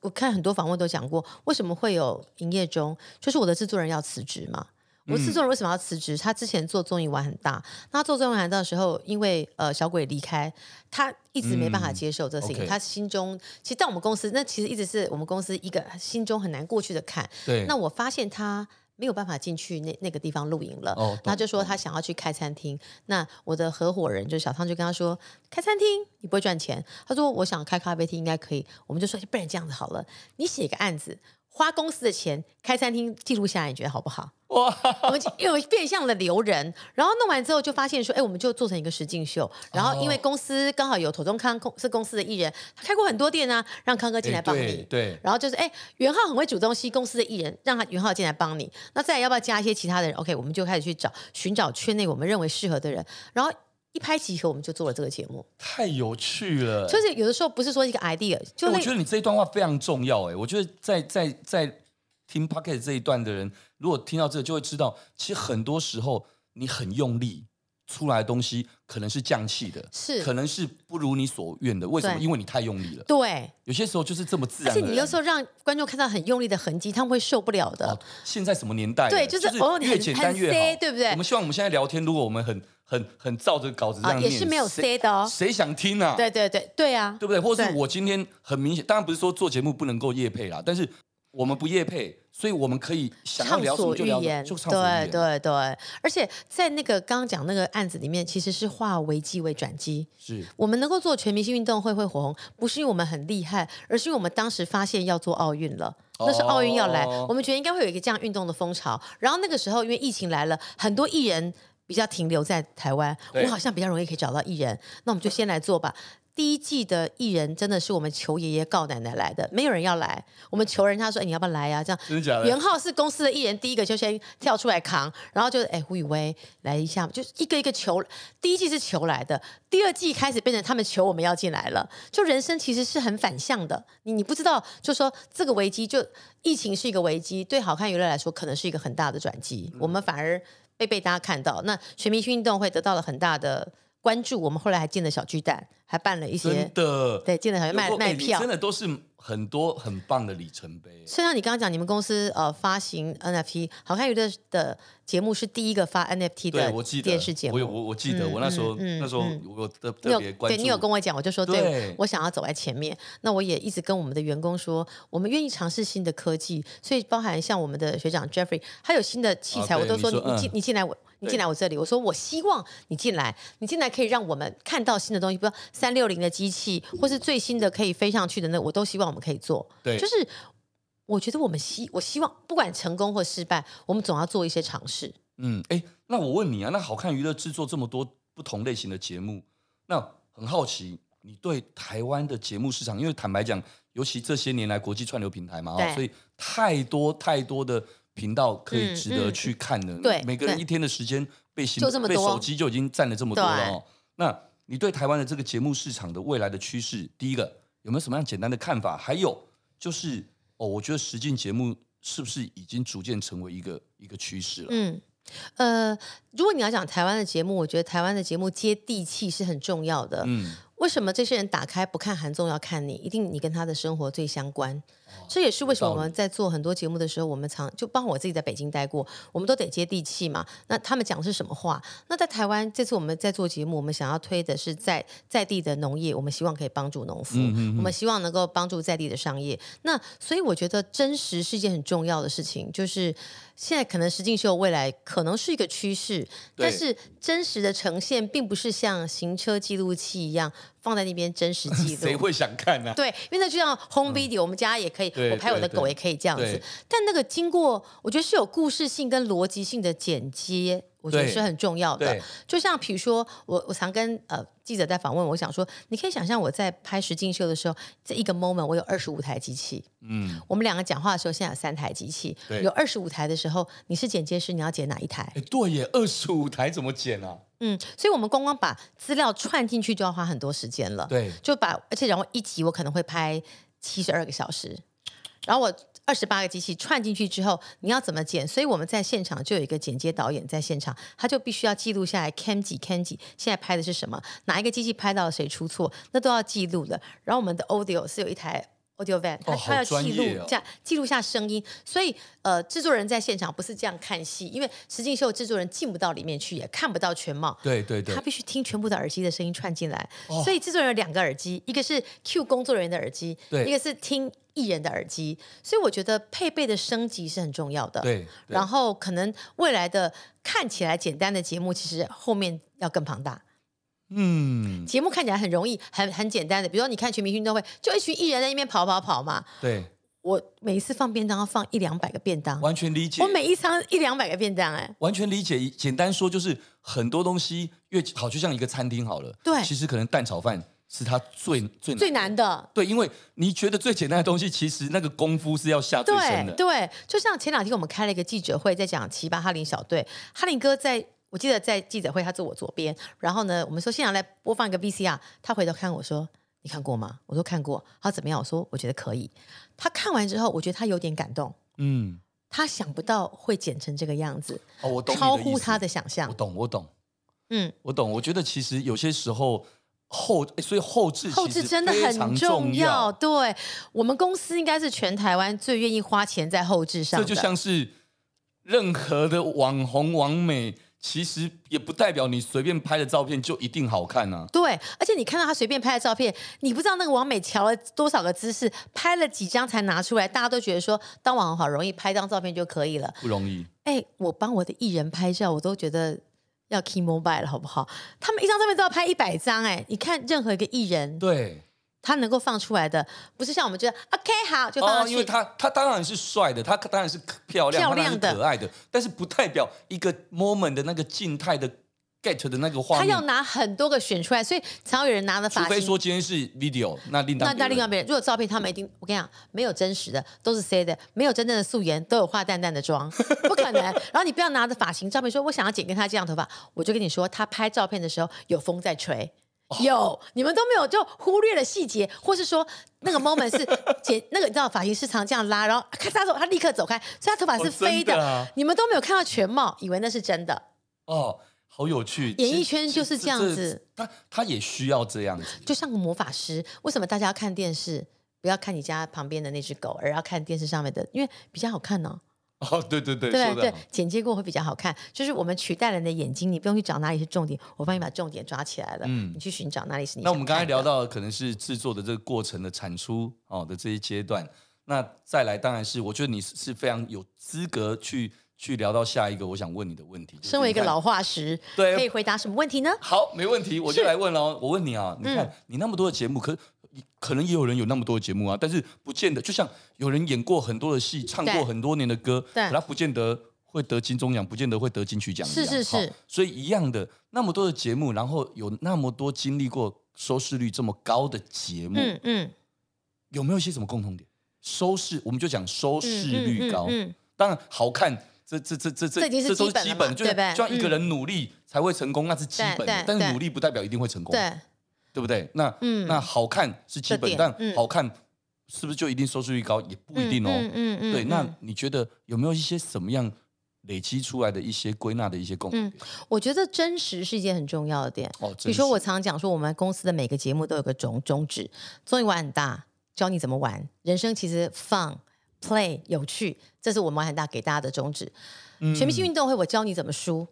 我看很多访问都讲过，为什么会有营业中，就是我的制作人要辞职嘛。我制作人为什么要辞职？他之前做综艺玩很大，那他做综艺玩大的时候，因为呃小鬼离开，他一直没办法接受这事情。嗯 okay、他心中其实在我们公司，那其实一直是我们公司一个心中很难过去的坎。对。那我发现他没有办法进去那那个地方露营了，哦、他就说他想要去开餐厅。那我的合伙人就小汤就跟他说：“开餐厅你不会赚钱。”他说：“我想开咖啡厅应该可以。”我们就说：“不然这样子好了，你写一个案子。”花公司的钱开餐厅记录下来，你觉得好不好？哇！我们有变相的留人，然后弄完之后就发现说，哎，我们就做成一个实境秀。然后因为公司刚好有土中康公是公司的艺人，他开过很多店啊，让康哥进来帮你。对。对然后就是哎，元浩很会主动吸公司的艺人，让他元浩进来帮你。那再来要不要加一些其他的人？OK，我们就开始去找寻找圈内我们认为适合的人，然后。一拍即合，我们就做了这个节目，太有趣了。就是有的时候不是说一个 idea，就我觉得你这一段话非常重要。哎，我觉得在在在听 Pocket 这一段的人，如果听到这个，就会知道，其实很多时候你很用力。出来的东西可能是降气的，是可能是不如你所愿的。为什么？因为你太用力了。对，有些时候就是这么自然。而且你有时候让观众看到很用力的痕迹，他们会受不了的。哦，现在什么年代？对，就是越简单越好，对不对？我们希望我们现在聊天，如果我们很很很照着稿子这样念，也是没有 C 的哦。谁想听啊？对对对对啊，对不对？或者是我今天很明显，当然不是说做节目不能够夜配啦，但是。我们不夜配，所以我们可以想要聊什么就聊，就畅所欲言。对对对，而且在那个刚刚讲那个案子里面，其实是化危机为转机。是我们能够做全明星运动会会火红，不是因为我们很厉害，而是因为我们当时发现要做奥运了，那是奥运要来，哦、我们觉得应该会有一个这样运动的风潮。然后那个时候因为疫情来了，很多艺人比较停留在台湾，我好像比较容易可以找到艺人，那我们就先来做吧。第一季的艺人真的是我们求爷爷告奶奶来的，没有人要来，我们求人，他说：“哎，你要不要来呀、啊？”这样，真的假的？元浩是公司的艺人，第一个就先跳出来扛，然后就哎，胡宇威来一下，就一个一个求。第一季是求来的，第二季开始变成他们求我们要进来了。就人生其实是很反向的，你你不知道，就说这个危机，就疫情是一个危机，对好看娱乐来说可能是一个很大的转机，嗯、我们反而被被大家看到。那全民星运动会得到了很大的关注，我们后来还进了小巨蛋。还办了一些真的，对，进来还卖卖票，真的都是很多很棒的里程碑。虽然你刚刚讲，你们公司呃发行 NFT，好看娱乐的节目是第一个发 NFT 的电视节目。我我我记得，我那时候那时候我特特别关注。对，你有跟我讲，我就说对，我想要走在前面。那我也一直跟我们的员工说，我们愿意尝试新的科技，所以包含像我们的学长 Jeffrey，他有新的器材，我都说你你进你进来我。你进来我这里，我说我希望你进来，你进来可以让我们看到新的东西，比如三六零的机器，或是最新的可以飞上去的那，我都希望我们可以做。对，就是我觉得我们希我希望不管成功或失败，我们总要做一些尝试。嗯，哎，那我问你啊，那好看娱乐制作这么多不同类型的节目，那很好奇你对台湾的节目市场，因为坦白讲，尤其这些年来国际串流平台嘛，对所以太多太多的。频道可以值得去看的，嗯嗯、对，每个人一天的时间被行被手机就已经占了这么多了哦。那你对台湾的这个节目市场的未来的趋势，第一个有没有什么样简单的看法？还有就是哦，我觉得实境节目是不是已经逐渐成为一个一个趋势了？嗯，呃，如果你要讲台湾的节目，我觉得台湾的节目接地气是很重要的。嗯。为什么这些人打开不看韩综要看你？一定你跟他的生活最相关。这也是为什么我们在做很多节目的时候，我们常就包括我自己在北京待过，我们都得接地气嘛。那他们讲的是什么话？那在台湾这次我们在做节目，我们想要推的是在在地的农业，我们希望可以帮助农夫，我们希望能够帮助在地的商业。那所以我觉得真实是一件很重要的事情，就是。现在可能实境秀未来可能是一个趋势，但是真实的呈现并不是像行车记录器一样放在那边真实记 录。谁会想看呢、啊？对，因为那就像 home video，、嗯、我们家也可以，我拍我的狗也可以这样子。但那个经过，我觉得是有故事性跟逻辑性的剪接。我觉得是很重要的，就像比如说，我我常跟呃记者在访问，我想说，你可以想象我在拍实境秀的时候，这一个 moment 我有二十五台机器，嗯，我们两个讲话的时候，现在有三台机器，有二十五台的时候，你是剪接师，你要剪哪一台？哎，对耶，二十五台怎么剪啊？嗯，所以我们光光把资料串进去就要花很多时间了，对，就把而且然后一集我可能会拍七十二个小时，然后我。二十八个机器串进去之后，你要怎么剪？所以我们在现场就有一个剪接导演在现场，他就必须要记录下来 cam 几 cam 几，现在拍的是什么？哪一个机器拍到了谁出错？那都要记录的。然后我们的 audio 是有一台 audio van，他他要记录下记录下声音，所以呃，制作人在现场不是这样看戏，因为实境秀制作人进不到里面去，也看不到全貌。对对对，他必须听全部的耳机的声音串进来，所以制作人有两个耳机，一个是 cue 工作人员的耳机，对，一个是听艺人的耳机。所以我觉得配备的升级是很重要的。对，然后可能未来的看起来简单的节目，其实后面要更庞大。嗯，节目看起来很容易，很很简单的，比如说你看全民运动会，就一群艺人在那边跑跑跑嘛。对，我每一次放便当要放一两百个便当，完全理解。我每一餐一两百个便当，哎，完全理解。简单说就是很多东西越好，就像一个餐厅好了。对，其实可能蛋炒饭是他最最最难的。对，因为你觉得最简单的东西，其实那个功夫是要下最深的。对，对，就像前两天我们开了一个记者会，在讲奇葩哈林小队，哈林哥在。我记得在记者会，他坐我左边，然后呢，我们说现场来播放一个 VCR，他回头看我说：“你看过吗？”我说：“看过。”他怎么样？我说：“我觉得可以。”他看完之后，我觉得他有点感动。嗯，他想不到会剪成这个样子。哦，我懂，超乎他的想象。我懂，我懂。嗯，我懂。我觉得其实有些时候后，所以后置后置真的很重要。对，我们公司应该是全台湾最愿意花钱在后置上的。这就像是任何的网红、网美。其实也不代表你随便拍的照片就一定好看啊。对，而且你看到他随便拍的照片，你不知道那个网美调了多少个姿势，拍了几张才拿出来，大家都觉得说当网红好容易，拍张照片就可以了。不容易。哎，我帮我的艺人拍照，我都觉得要 key mobile 了，好不好？他们一张照片都要拍一百张，哎，你看任何一个艺人，对。他能够放出来的，不是像我们觉得 OK 好就放上去。哦，因为他他当然是帅的，他当然是漂亮、漂亮的、可爱的，但是不代表一个 moment 的那个静态的 get 的那个画面。他要拿很多个选出来，所以常有人拿的发型。除非说今天是 video，那另当那那另外别人。如果照片他们一定，我跟你讲，没有真实的，都是 C 的，没有真正的素颜，都有化淡淡的妆，不可能。然后你不要拿着发型照片说，我想要剪跟他这样头发，我就跟你说，他拍照片的时候有风在吹。有，oh. 你们都没有就忽略了细节，或是说那个 moment 是剪那个，你知道发型师常这样拉，然后咔嚓走，他立刻走开，所以他头发是飞的，oh, 的啊、你们都没有看到全貌，以为那是真的。哦，oh, 好有趣，演艺圈就是这样子，他他也需要这样子，就像个魔法师。为什么大家要看电视？不要看你家旁边的那只狗，而要看电视上面的，因为比较好看呢、哦。哦，对对对，对对，剪接过会比较好看。就是我们取代了你的眼睛，你不用去找哪里是重点，我帮你把重点抓起来了。嗯，你去寻找哪里是你。那我们刚才聊到的可能是制作的这个过程的产出哦的这些阶段，那再来当然是我觉得你是非常有资格去去聊到下一个我想问你的问题。身为一个老化石，对，可以回答什么问题呢？好，没问题，我就来问喽。我问你啊，你看你那么多的节目，可。可能也有人有那么多的节目啊，但是不见得。就像有人演过很多的戏，唱过很多年的歌，对，可他不见得会得金钟奖，不见得会得金曲奖。是是是，所以一样的，那么多的节目，然后有那么多经历过收视率这么高的节目，嗯嗯，有没有一些什么共同点？收视，我们就讲收视率高，嗯，当然好看，这这这这这这都是基本，就是就像一个人努力才会成功，那是基本的，但是努力不代表一定会成功，对。对不对？那、嗯、那好看是基本，但好看是不是就一定收视率高？也不一定哦。嗯嗯嗯、对，那你觉得有没有一些什么样累积出来的一些归纳的一些共同点？我觉得真实是一件很重要的点。哦，比如说我常常讲说，我们公司的每个节目都有个宗宗旨，综艺玩很大，教你怎么玩。人生其实 fun play 有趣，这是我们玩很大给大家的宗旨。嗯、全明星运动会，我教你怎么输，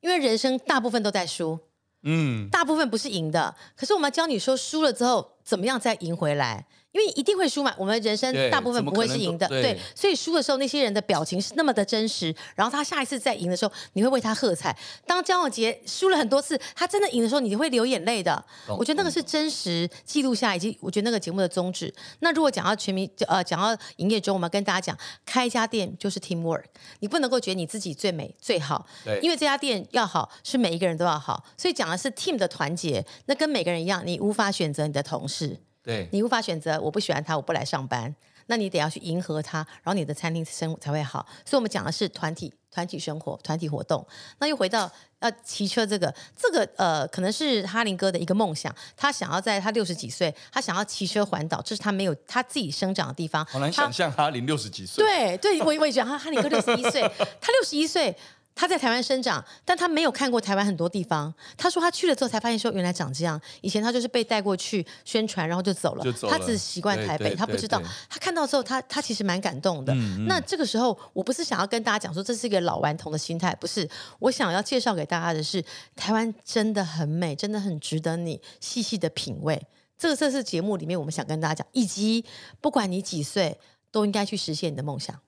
因为人生大部分都在输。嗯，大部分不是赢的，可是我们要教你说输了之后怎么样再赢回来。因为一定会输嘛，我们人生大部分不会是赢的，对，对，所以输的时候那些人的表情是那么的真实，然后他下一次再赢的时候，你会为他喝彩。当江永杰输了很多次，他真的赢的时候，你会流眼泪的。我觉得那个是真实记录下来，以及我觉得那个节目的宗旨。那如果讲到全民，呃，讲到营业中，我们跟大家讲，开一家店就是 teamwork，你不能够觉得你自己最美最好，对，因为这家店要好，是每一个人都要好，所以讲的是 team 的团结。那跟每个人一样，你无法选择你的同事。对，你无法选择，我不喜欢他，我不来上班。那你得要去迎合他，然后你的餐厅生才会好。所以，我们讲的是团体、团体生活、团体活动。那又回到要骑车这个，这个呃，可能是哈林哥的一个梦想。他想要在他六十几岁，他想要骑车环岛，这是他没有他自己生长的地方。好难想象哈林六十几岁。对对，我我也觉得哈哈林哥六十一岁，他六十一岁。他在台湾生长，但他没有看过台湾很多地方。他说他去了之后才发现说原来长这样。以前他就是被带过去宣传，然后就走了。走了。他只习惯台北，他不知道。他看到之后，他他其实蛮感动的。嗯嗯。那这个时候，我不是想要跟大家讲说这是一个老顽童的心态，不是。我想要介绍给大家的是，台湾真的很美，真的很值得你细细的品味。这个这是节目里面我们想跟大家讲，以及不管你几岁，都应该去实现你的梦想。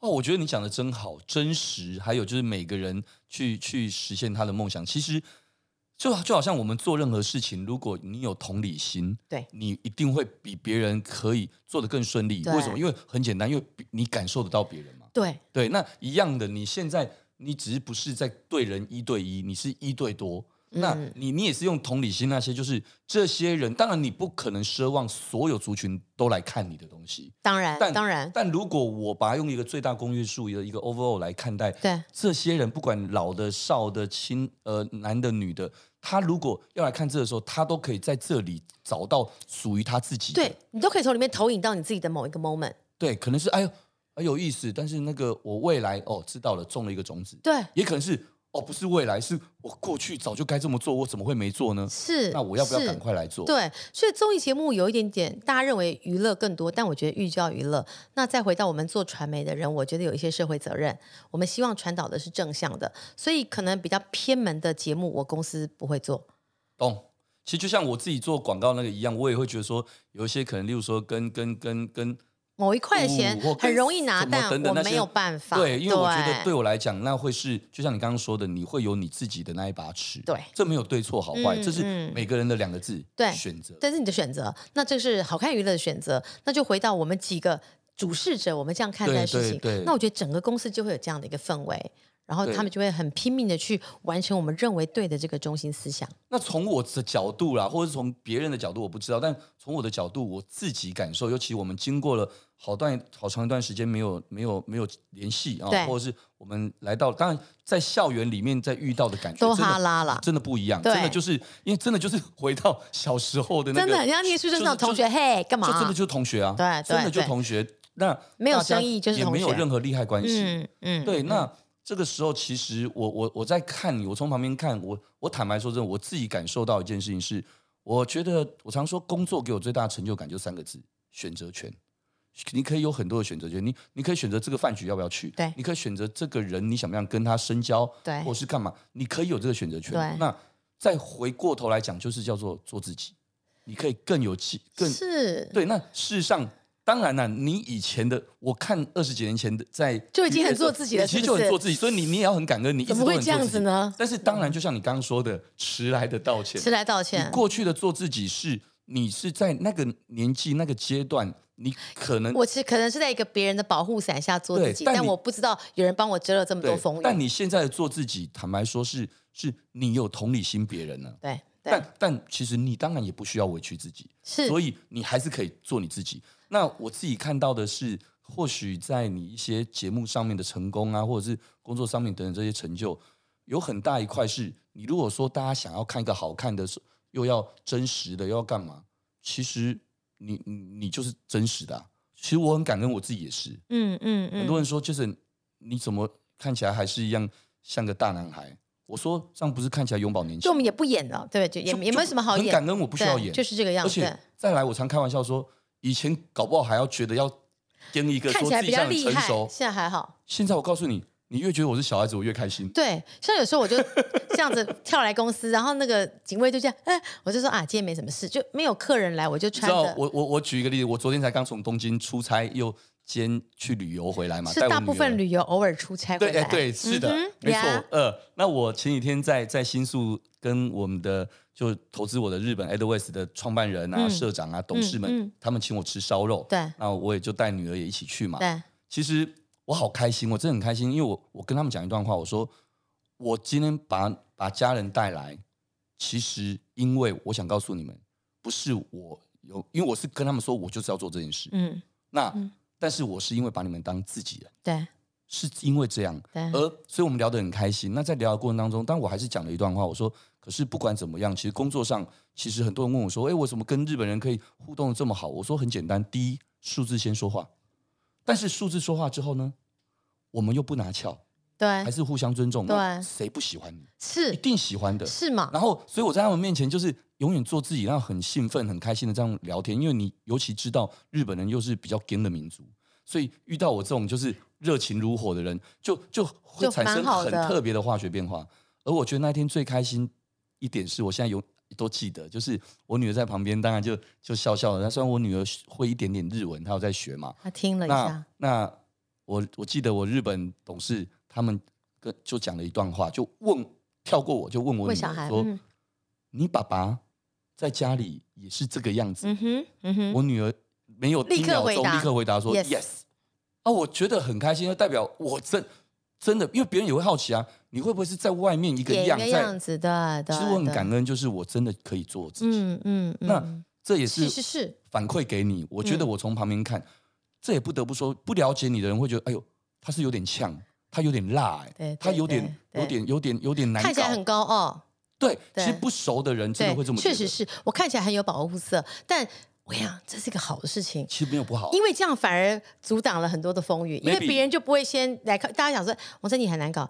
哦，我觉得你讲的真好，真实。还有就是每个人去去实现他的梦想，其实就就好像我们做任何事情，如果你有同理心，对，你一定会比别人可以做得更顺利。为什么？因为很简单，因为你感受得到别人嘛。对对，那一样的，你现在你只是不是在对人一对一，你是一对多。那你你也是用同理心，那些就是这些人，当然你不可能奢望所有族群都来看你的东西，当然，但当然，但如果我把它用一个最大公约数的一个 overall 来看待，对。这些人，不管老的、少的、亲呃男的、女的，他如果要来看这的时候，他都可以在这里找到属于他自己，对你都可以从里面投影到你自己的某一个 moment，对，可能是哎呦很有意思，但是那个我未来哦知道了，种了一个种子，对，也可能是。哦，不是未来，是我过去早就该这么做，我怎么会没做呢？是，那我要不要赶快来做？对，所以综艺节目有一点点，大家认为娱乐更多，但我觉得寓教于乐。那再回到我们做传媒的人，我觉得有一些社会责任，我们希望传导的是正向的，所以可能比较偏门的节目，我公司不会做。懂，其实就像我自己做广告那个一样，我也会觉得说，有一些可能，例如说跟跟跟跟。某一块的钱很容易拿，但我没有办法。对，因为我觉得对我来讲，那会是就像你刚刚说的，你会有你自己的那一把尺。对，这没有对错好坏，这是每个人的两个字。对，选择。这是你的选择，那这是好看娱乐的选择。那就回到我们几个主事者，我们这样看待事情。那我觉得整个公司就会有这样的一个氛围。然后他们就会很拼命的去完成我们认为对的这个中心思想。那从我的角度啦，或者是从别人的角度，我不知道。但从我的角度，我自己感受，尤其我们经过了好段好长一段时间没有没有没有联系啊，或者是我们来到，当然在校园里面在遇到的感觉，都哈拉了，真的不一样。真的就是因为真的就是 回到小时候的那个，真的，人家念书就是那种同学，嘿，干嘛？就真的就是同学啊，对，真的就同学。那没有生意就是也没有任何利害关系。嗯嗯，对，那。这个时候，其实我我我在看你，我从旁边看我，我坦白说真的，我自己感受到一件事情是，我觉得我常说工作给我最大的成就感就三个字：选择权。你可以有很多的选择权，你你可以选择这个饭局要不要去，对，你可以选择这个人你想不想跟他深交，对，或是干嘛，你可以有这个选择权。对，那再回过头来讲，就是叫做做自己，你可以更有气，更是对。那事实上。当然了，你以前的我看二十几年前的在就已经很做自己了，其实就很做自己，所以你你也要很感恩，你。怎么会这样子呢？但是当然，就像你刚刚说的，迟来的道歉，迟来道歉。过去的做自己是，你是在那个年纪那个阶段，你可能我其实可能是在一个别人的保护伞下做自己，但，但我不知道有人帮我遮了这么多风雨。但你现在做自己，坦白说是，是你有同理心别人了。对，但但其实你当然也不需要委屈自己，是，所以你还是可以做你自己。那我自己看到的是，或许在你一些节目上面的成功啊，或者是工作上面等等这些成就，有很大一块是你如果说大家想要看一个好看的，又要真实的，又要干嘛？其实你你你就是真实的啊。其实我很感恩我自己也是。嗯嗯嗯。很多人说就是你怎么看起来还是一样像个大男孩？我说这样不是看起来永葆年轻？就我们也不演了，对，就也也没什么好演。很感恩我不需要演，就是这个样子。而且再来，我常开玩笑说。以前搞不好还要觉得要跟一个说自己像很成熟，现在还好。现在我告诉你，你越觉得我是小孩子，我越开心。对，像有时候我就这样子跳来公司，然后那个警卫就这样，哎，我就说啊，今天没什么事，就没有客人来，我就穿着。我我我举一个例子，我昨天才刚从东京出差，又兼去旅游回来嘛。是大部分旅游偶尔出差回来。对，是的，嗯、没错。呃，那我前几天在在新宿跟我们的。就投资我的日本 Edwards 的创办人啊、嗯、社长啊、董事们，他们请我吃烧肉，对，那我也就带女儿也一起去嘛。对，其实我好开心，我真的很开心，因为我我跟他们讲一段话，我说我今天把把家人带来，其实因为我想告诉你们，不是我有，因为我是跟他们说我就是要做这件事，嗯，那、嗯、但是我是因为把你们当自己人，对，是因为这样，对，而所以我们聊得很开心。那在聊的过程当中，但我还是讲了一段话，我说。可是不管怎么样，其实工作上，其实很多人问我说：“哎，我怎么跟日本人可以互动的这么好？”我说很简单，第一，数字先说话。但是数字说话之后呢，我们又不拿翘，对，还是互相尊重，对，谁不喜欢你？是，一定喜欢的，是吗？然后，所以我在他们面前就是永远做自己，然后很兴奋、很开心的这样聊天，因为你尤其知道日本人又是比较 gen 的民族，所以遇到我这种就是热情如火的人，就就会产生很特别的化学变化。而我觉得那天最开心一点是我现在有。都记得，就是我女儿在旁边，当然就就笑笑的。那虽然我女儿会一点点日文，她有在学嘛，她听了一下。那，那我我记得我日本董事他们跟就讲了一段话，就问。跳过我就问我女儿说：“嗯、你爸爸在家里也是这个样子？”嗯哼嗯哼，我女儿没有立刻回答立刻回答说 yes,：“yes。”啊，我觉得很开心，就代表我真真的，因为别人也会好奇啊，你会不会是在外面一个样，一个样子的？其实我很感恩，就是我真的可以做自己。嗯嗯，那这也是是是反馈给你。我觉得我从旁边看，这也不得不说，不了解你的人会觉得，哎呦，他是有点呛。他有点辣哎、欸，他有点有点有点有点难，看起来很高傲。对，其实不熟的人真的会这么觉得。确实是我看起来很有保护色，但我跟你讲，这是一个好的事情。其实没有不好，因为这样反而阻挡了很多的风雨，因为别人就不会先来看。大家想说王珍妮很难搞，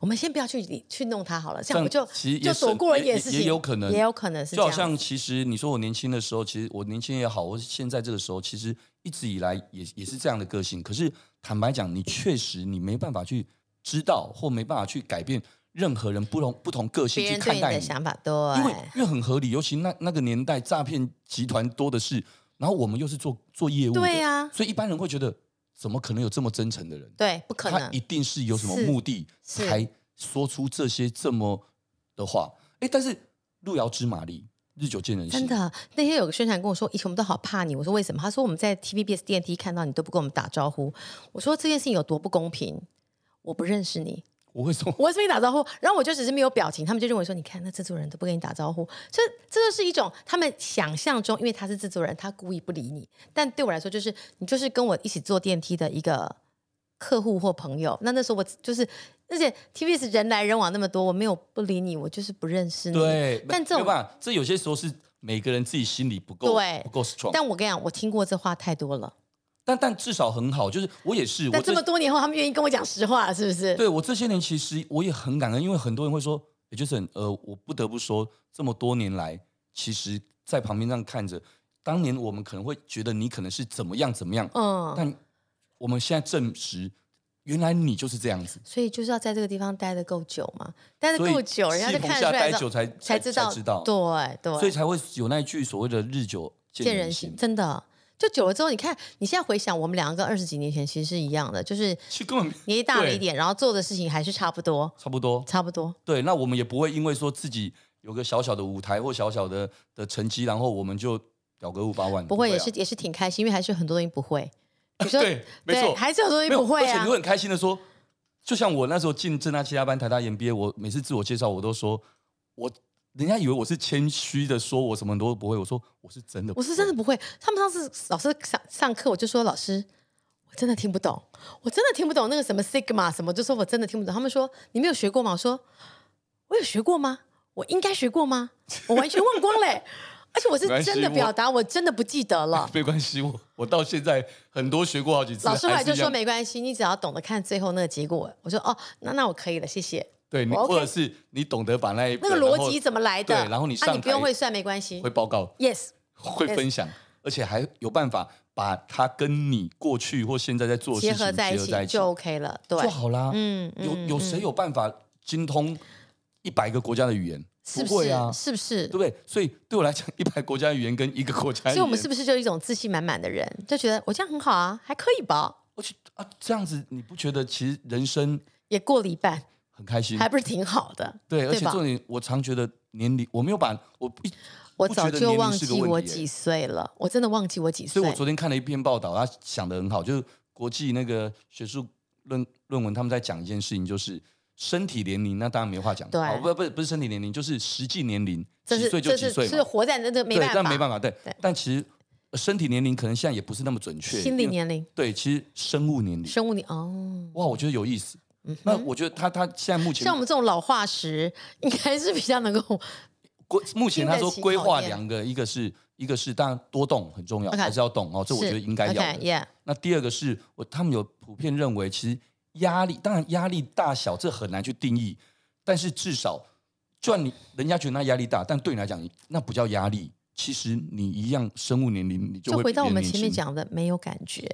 我们先不要去去弄他好了，这样我就其实就躲过了一件事情，也有可能，也有可能是。就好像其实你说我年轻的时候，其实我年轻也好，我现在这个时候，其实一直以来也也是这样的个性。可是坦白讲，你确实你没办法去。知道或没办法去改变任何人不同不同个性去看待你的想法，对，因为因为很合理，尤其那那个年代诈骗集团多的是，然后我们又是做做业务的，对啊，所以一般人会觉得，怎么可能有这么真诚的人？对，不可能，他一定是有什么目的才说出这些这么的话。哎，但是路遥知马力，日久见人心。真的，那天有个宣传跟我说，以前我们都好怕你，我说为什么？他说我们在 TVBS 电梯看到你都不跟我们打招呼。我说这件事情有多不公平？我不认识你，我会说，我为什么跟你打招呼？然后我就只是没有表情，他们就认为说，你看那制作人都不跟你打招呼，这这就是一种他们想象中，因为他是制作人，他故意不理你。但对我来说，就是你就是跟我一起坐电梯的一个客户或朋友。那那时候我就是，而且 TVBS 人来人往那么多，我没有不理你，我就是不认识你。对，但这种没办法，这有些时候是每个人自己心里不够，对，不够 strong。但我跟你讲，我听过这话太多了。但但至少很好，就是我也是。但这么多年后，他们愿意跟我讲实话，是不是？对，我这些年其实我也很感恩，因为很多人会说，也就是呃，我不得不说，这么多年来，其实在旁边这样看着，当年我们可能会觉得你可能是怎么样怎么样，嗯，但我们现在证实，原来你就是这样子。所以就是要在这个地方待的够久嘛，待的够久，人家就看出来待久才才知道，知道，对对，所以才会有那一句所谓的日久见人心，真的。就久了之后，你看你现在回想，我们两个跟二十几年前其实是一样的，就是年纪大了一点，然后做的事情还是差不多，差不多，差不多。对，那我们也不会因为说自己有个小小的舞台或小小的的成绩，然后我们就表个五八万。不会，也是也是挺开心，因为还是有很多东西不会。你说对，没错，还是有很多东西不会啊。而且你会很开心的说，就像我那时候进正大其他班台大研毕业，我每次自我介绍我都说我。人家以为我是谦虚的，说我什么都不会。我说我是真的，我是真的不会。他们上次老师上上课，我就说老师，我真的听不懂，我真的听不懂那个什么 sigma 什么，就说我真的听不懂。他们说你没有学过吗？我说我有学过吗？我应该学过吗？我完全忘光嘞。而且我是真的表达，我真的不记得了。没关系，我我到现在很多学过好几次。老师后来就说没关系，你只要懂得看最后那个结果。我说哦，那那我可以了，谢谢。对，你或者是你懂得把那一那个逻辑怎么来的？对，然后你上，你不用会算没关系，会报告，yes，会分享，而且还有办法把它跟你过去或现在在做的事情结合在一起，就 OK 了，对，就好啦。嗯，有有谁有办法精通一百个国家的语言？是不是啊，是不是？对不对？所以对我来讲，一百国家语言跟一个国家，所以我们是不是就一种自信满满的人，就觉得我这样很好啊，还可以吧？而且啊，这样子你不觉得其实人生也过了一半？很开心，还不是挺好的。对，而且重点，我常觉得年龄，我没有把我一，我早就忘记我几岁了，我真的忘记我几岁。所以我昨天看了一篇报道，他想的很好，就是国际那个学术论论文，他们在讲一件事情，就是身体年龄，那当然没话讲。对，不不不是身体年龄，就是实际年龄，几岁就几岁。是活在那这没办法，但没办法。对，但其实身体年龄可能现在也不是那么准确。心理年龄，对，其实生物年龄，生物年哦，哇，我觉得有意思。嗯、那我觉得他他现在目前像我们这种老化石，应该是比较能够规。目前他说规划两个，一个是一个是当然多动很重要，okay, 还是要动哦。这我觉得应该要的。Okay, yeah. 那第二个是我他们有普遍认为，其实压力，当然压力大小这很难去定义，但是至少，就算你人家觉得那压力大，但对你来讲那不叫压力。其实你一样生物年龄，你就会就回到我们前面讲的，没有感觉。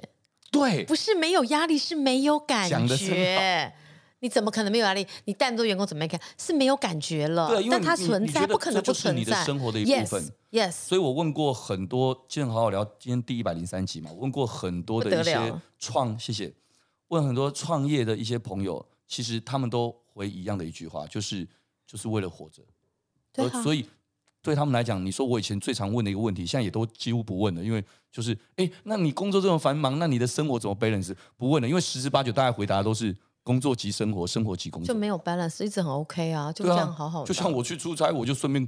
对，不是没有压力，是没有感觉。你怎么可能没有压力？你带那么多员工怎么没看？是没有感觉了。对，因为但它存在，不可能不存在。你的生活的一部分。Yes, yes。所以我问过很多，今天好好聊，今天第一百零三集嘛，我问过很多的一些创，谢谢。问很多创业的一些朋友，其实他们都回一样的一句话，就是就是为了活着。对啊。所以对他们来讲，你说我以前最常问的一个问题，现在也都几乎不问了，因为就是，哎，那你工作这么繁忙，那你的生活怎么 balance？不问了，因为十之八九大家回答都是。工作及生活，生活及工作，就没有 balance，一直很 OK 啊，就这样好好的。就像我去出差，我就顺便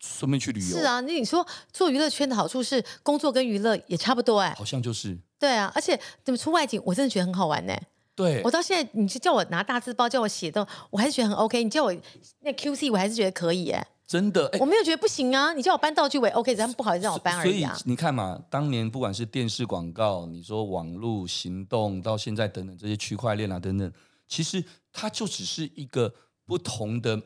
顺便去旅游。是啊，那你说做娱乐圈的好处是工作跟娱乐也差不多哎，好像就是。对啊，而且怎么出外景，我真的觉得很好玩呢。对，我到现在，你就叫我拿大字报，叫我写的，我还是觉得很 OK。你叫我那 QC，我还是觉得可以哎。真的，我没有觉得不行啊。你叫我搬道具，我也 OK，只要不好意思让我搬而已啊。所以你看嘛，当年不管是电视广告，你说网络行动，到现在等等这些区块链啊等等，其实。它就只是一个不同的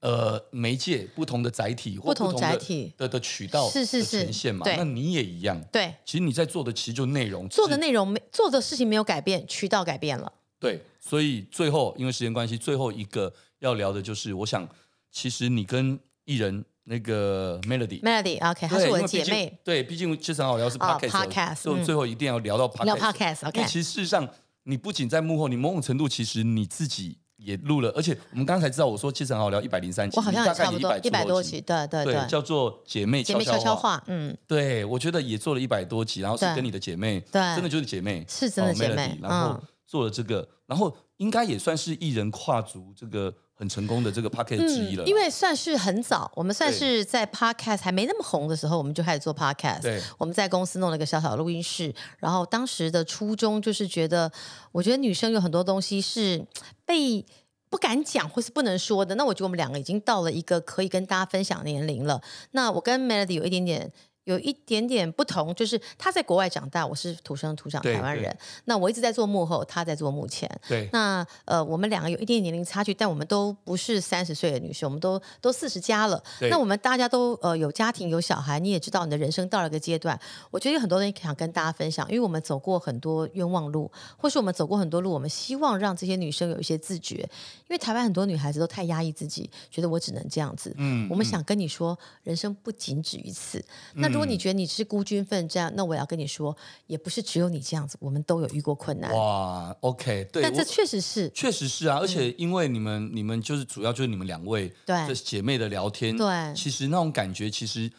呃媒介，不同的载体或不同的载体的的渠道是是是呈现嘛。那你也一样。对，其实你在做的其实就内容，做的内容没做的事情没有改变，渠道改变了。对，所以最后因为时间关系，最后一个要聊的就是，我想其实你跟艺人那个 Melody，Melody，OK，她是我的姐妹。对，毕竟其实很好聊是 Podcast，所以最后一定要聊到 Podcast。聊 Podcast，OK。其实事实上。你不仅在幕后，你某种程度其实你自己也录了，而且我们刚才知道我说其实很好聊一百零三集，我好像也差不多一百多集，对对对，叫做姐妹悄悄话，姐妹悄悄话，嗯，对，我觉得也做了一百多集，然后是跟你的姐妹，对，真的就是姐妹，是真的姐妹，然后做了这个，然后应该也算是艺人跨足这个。很成功的这个 podcast 之一了，因为算是很早，我们算是在 podcast 还没那么红的时候，我们就开始做 podcast。对，我们在公司弄了一个小小的录音室，然后当时的初衷就是觉得，我觉得女生有很多东西是被不敢讲或是不能说的。那我觉得我们两个已经到了一个可以跟大家分享年龄了。那我跟 Melody 有一点点。有一点点不同，就是他在国外长大，我是土生土长台湾人。那我一直在做幕后，他在做幕前。对。那呃，我们两个有一点点年龄差距，但我们都不是三十岁的女生，我们都都四十加了。那我们大家都呃有家庭有小孩，你也知道你的人生到了一个阶段，我觉得有很多东西想跟大家分享，因为我们走过很多冤枉路，或是我们走过很多路，我们希望让这些女生有一些自觉，因为台湾很多女孩子都太压抑自己，觉得我只能这样子。嗯。我们想跟你说，嗯、人生不仅止于此。那如果你觉得你是孤军奋战，那我要跟你说，也不是只有你这样子，我们都有遇过困难。哇，OK，对，但这确实是，确实是啊，而且因为你们，嗯、你们就是主要就是你们两位对姐妹的聊天，对，其实那种感觉，其实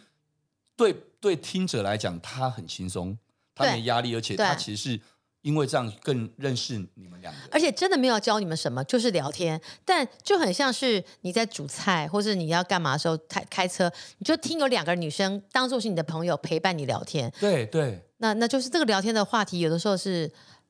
对对听者来讲，他很轻松，他没压力，而且他其实是。因为这样更认识你们两个，而且真的没有教你们什么，就是聊天。但就很像是你在煮菜，或者你要干嘛的时候开开车，你就听有两个女生当做是你的朋友陪伴你聊天。对对，那那就是这个聊天的话题，有的时候是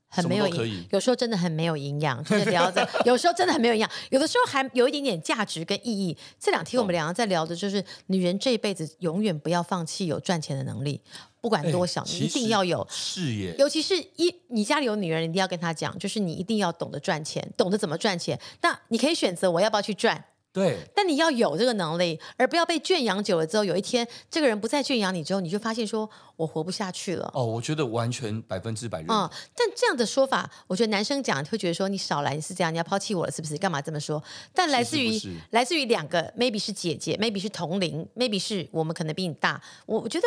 很没有营，有时候真的很没有营养，就是聊着，有时候真的很没有营养，有的时候还有一点点价值跟意义。这两天我们两个在聊的就是女人这一辈子永远不要放弃有赚钱的能力。不管多小，你一定要有事业。尤其是一你家里有女人，一定要跟她讲，就是你一定要懂得赚钱，懂得怎么赚钱。那你可以选择我要不要去赚，对。但你要有这个能力，而不要被圈养久了之后，有一天这个人不再圈养你之后，你就发现说我活不下去了。哦，我觉得完全百分之百认同。嗯，但这样的说法，我觉得男生讲会觉得说你少来，你是这样，你要抛弃我了，是不是？干嘛这么说？但来自于来自于两个，maybe 是姐姐，maybe 是同龄，maybe 是我们可能比你大。我我觉得。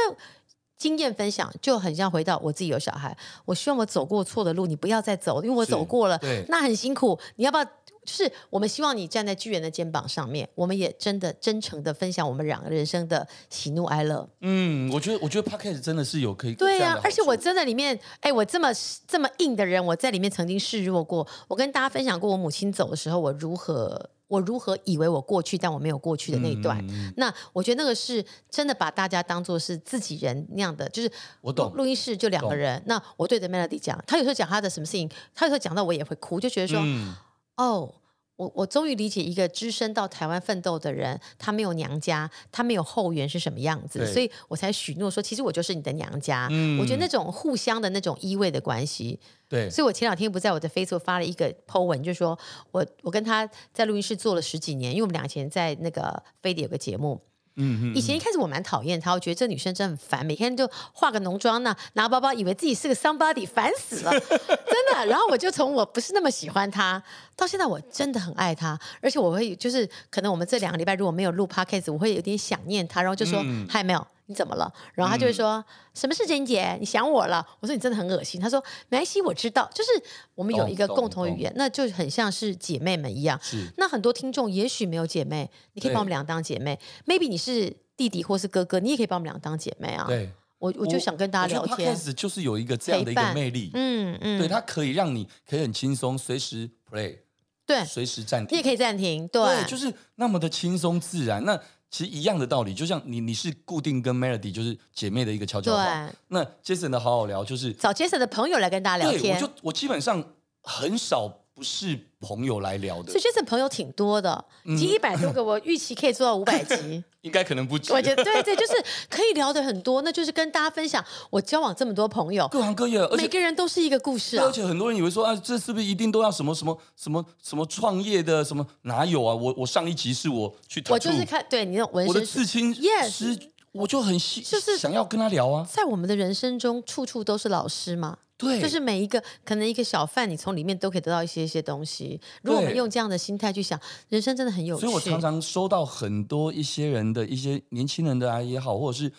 经验分享就很像回到我自己有小孩，我希望我走过错的路，你不要再走，因为我走过了，那很辛苦。你要不要？就是我们希望你站在巨人的肩膀上面，我们也真的真诚的分享我们两个人生的喜怒哀乐。嗯，我觉得我觉得 Podcast 真的是有可以对呀、啊，而且我真的里面，哎，我这么这么硬的人，我在里面曾经示弱过。我跟大家分享过，我母亲走的时候，我如何。我如何以为我过去，但我没有过去的那一段。嗯、那我觉得那个是真的把大家当做是自己人那样的，就是我懂。录音室就两个人，那我对着 Melody 讲，他有时候讲他的什么事情，他有时候讲到我也会哭，就觉得说，嗯、哦，我我终于理解一个只身到台湾奋斗的人，他没有娘家，他没有后援是什么样子，所以我才许诺说，其实我就是你的娘家。嗯，我觉得那种互相的那种依偎的关系，对，所以我前两天不在我的 Facebook 发了一个 po 文，就是说我我跟他在录音室做了十几年，因为我们俩以前在那个飞碟有个节目。嗯，以前一开始我蛮讨厌她，我觉得这女生真的很烦，每天就化个浓妆呢，拿包包，以为自己是个 somebody，烦死了，真的。然后我就从我不是那么喜欢她，到现在我真的很爱她，而且我会就是可能我们这两个礼拜如果没有录 podcast，我会有点想念她，然后就说还没有。你怎么了？然后他就会说：“嗯、什么事，情姐？你想我了？”我说：“你真的很恶心。”他说：“没关系，我知道，就是我们有一个共同语言，那就很像是姐妹们一样。是那很多听众也许没有姐妹，你可以把我们俩当姐妹。Maybe 你是弟弟或是哥哥，你也可以把我们俩当姐妹啊。对，我我就想跟大家聊天。开始就是有一个这样的一个魅力，嗯嗯，对，它可以让你可以很轻松，随时 play，对，随时暂停，你也可以暂停，对，对，就是那么的轻松自然。那其实一样的道理，就像你你是固定跟 Melody 就是姐妹的一个悄悄话。那 Jason 的好好聊就是找 Jason 的朋友来跟大家聊天。我就我基本上很少不是朋友来聊的。所以 Jason 朋友挺多的，集一百多个，我预期可以做到五百集。应该可能不止。我觉得对对，就是可以聊的很多，那就是跟大家分享我交往这么多朋友，各行各业，每个人都是一个故事啊。而且很多人以为说啊，这是不是一定都要什么什么什么什么创业的什么？哪有啊？我我上一集是我去，我就是看对你的纹身，我的刺青，yes，我就很细，就是想要跟他聊啊。在我们的人生中，处处都是老师嘛。对，就是每一个可能一个小贩，你从里面都可以得到一些一些东西。如果我们用这样的心态去想，人生真的很有趣。所以我常常收到很多一些人的一些年轻人的啊也好，或者是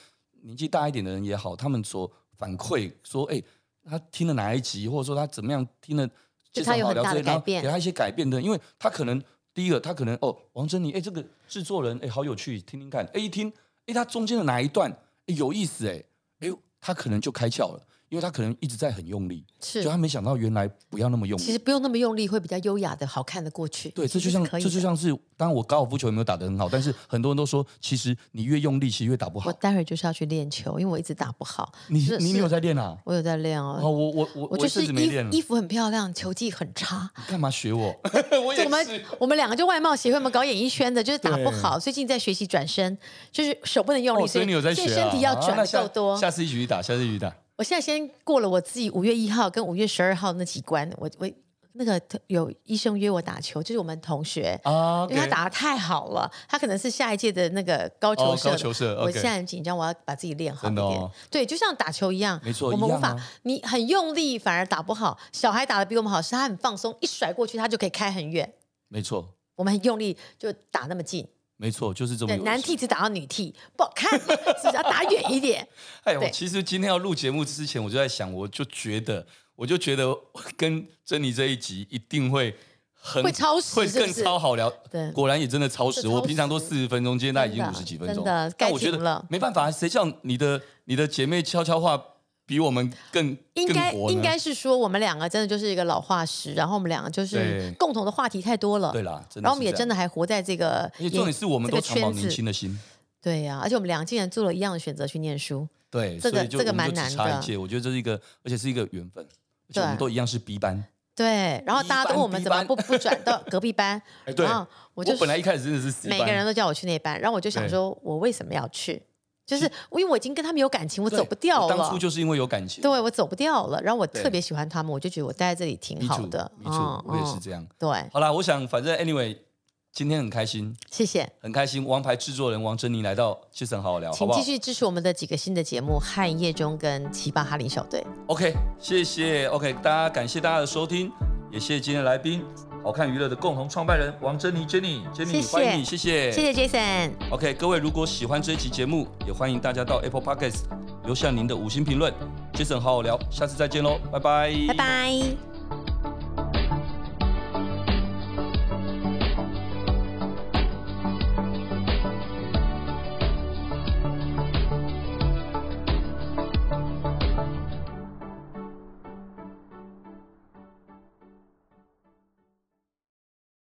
年纪大一点的人也好，他们所反馈说，哎，他听了哪一集，或者说他怎么样听了，就他有很大的改变，给他一些改变的，因为他可能第一个，他可能哦，王珍妮，哎，这个制作人，哎，好有趣，听听看，哎，一听，哎，他中间的哪一段，哎，有意思，哎，哎，他可能就开窍了。因为他可能一直在很用力，是，就他没想到原来不要那么用力。其实不用那么用力，会比较优雅的、好看的过去。对，这就像这就像是，当然我高尔夫球也没有打得很好，但是很多人都说，其实你越用力，其实越打不好。我待会儿就是要去练球，因为我一直打不好。你你有在练啊？我有在练哦。哦，我我我我就是衣衣服很漂亮，球技很差。你干嘛学我？我们我们两个就外貌协会，我们搞演艺圈的，就是打不好。最近在学习转身，就是手不能用力，所以你有在学，身体要转够多。下次一起去打，下次一起去打。我现在先过了我自己五月一号跟五月十二号那几关，我我那个有医生约我打球，就是我们同学，oh, okay. 因为他打得太好了，他可能是下一届的那个高球社。Oh, 高球社，okay. 我现在很紧张，我要把自己练好一点。哦、对，就像打球一样，没错，我们无法，你很用力反而打不好。小孩打得比我们好，是他很放松，一甩过去他就可以开很远。没错，我们很用力就打那么近。没错，就是这么。男 T 只打到女 T，不好看，是要打远一点。哎我，其实今天要录节目之前，我就在想，我就觉得，我就觉得跟珍妮这一集一定会很会超时，会更超好聊。对，果然也真的超时。我平常都四十分钟，今天大概已经五十几分钟。真的，但我觉得没办法，谁叫你的你的姐妹悄悄话。比我们更应该应该是说，我们两个真的就是一个老化石，然后我们两个就是共同的话题太多了。对啦，然后我们也真的还活在这个，因为重点是我们都长保年轻的心。对呀，而且我们两个竟然做了一样的选择去念书。对，这个这个蛮难的。我觉得这是一个，而且是一个缘分。而且我们都一样是 B 班。对，然后大家都问我们怎么不不转到隔壁班。然后我就本来一开始真的是班，每个人都叫我去那班，然后我就想说，我为什么要去？就是因为我已经跟他们有感情，我走不掉了。当初就是因为有感情，对，我走不掉了。然后我特别喜欢他们，我就觉得我待在这里挺好的。没错，我也是这样。对，好啦，我想反正 anyway，今天很开心，谢谢，很开心。王牌制作人王珍妮来到其实很好聊，请继续支持我们的几个新的节目《汉夜中》跟《奇葩哈林小队》。OK，谢谢。OK，大家感谢大家的收听，也谢谢今天的来宾。好看娱乐的共同创办人王珍妮，Jenny，Jenny，欢迎你，谢谢，谢谢 Jason。OK，各位如果喜欢这一期节目，也欢迎大家到 Apple Podcast 留下您的五星评论。Jason 好好聊，下次再见喽，拜拜，拜拜。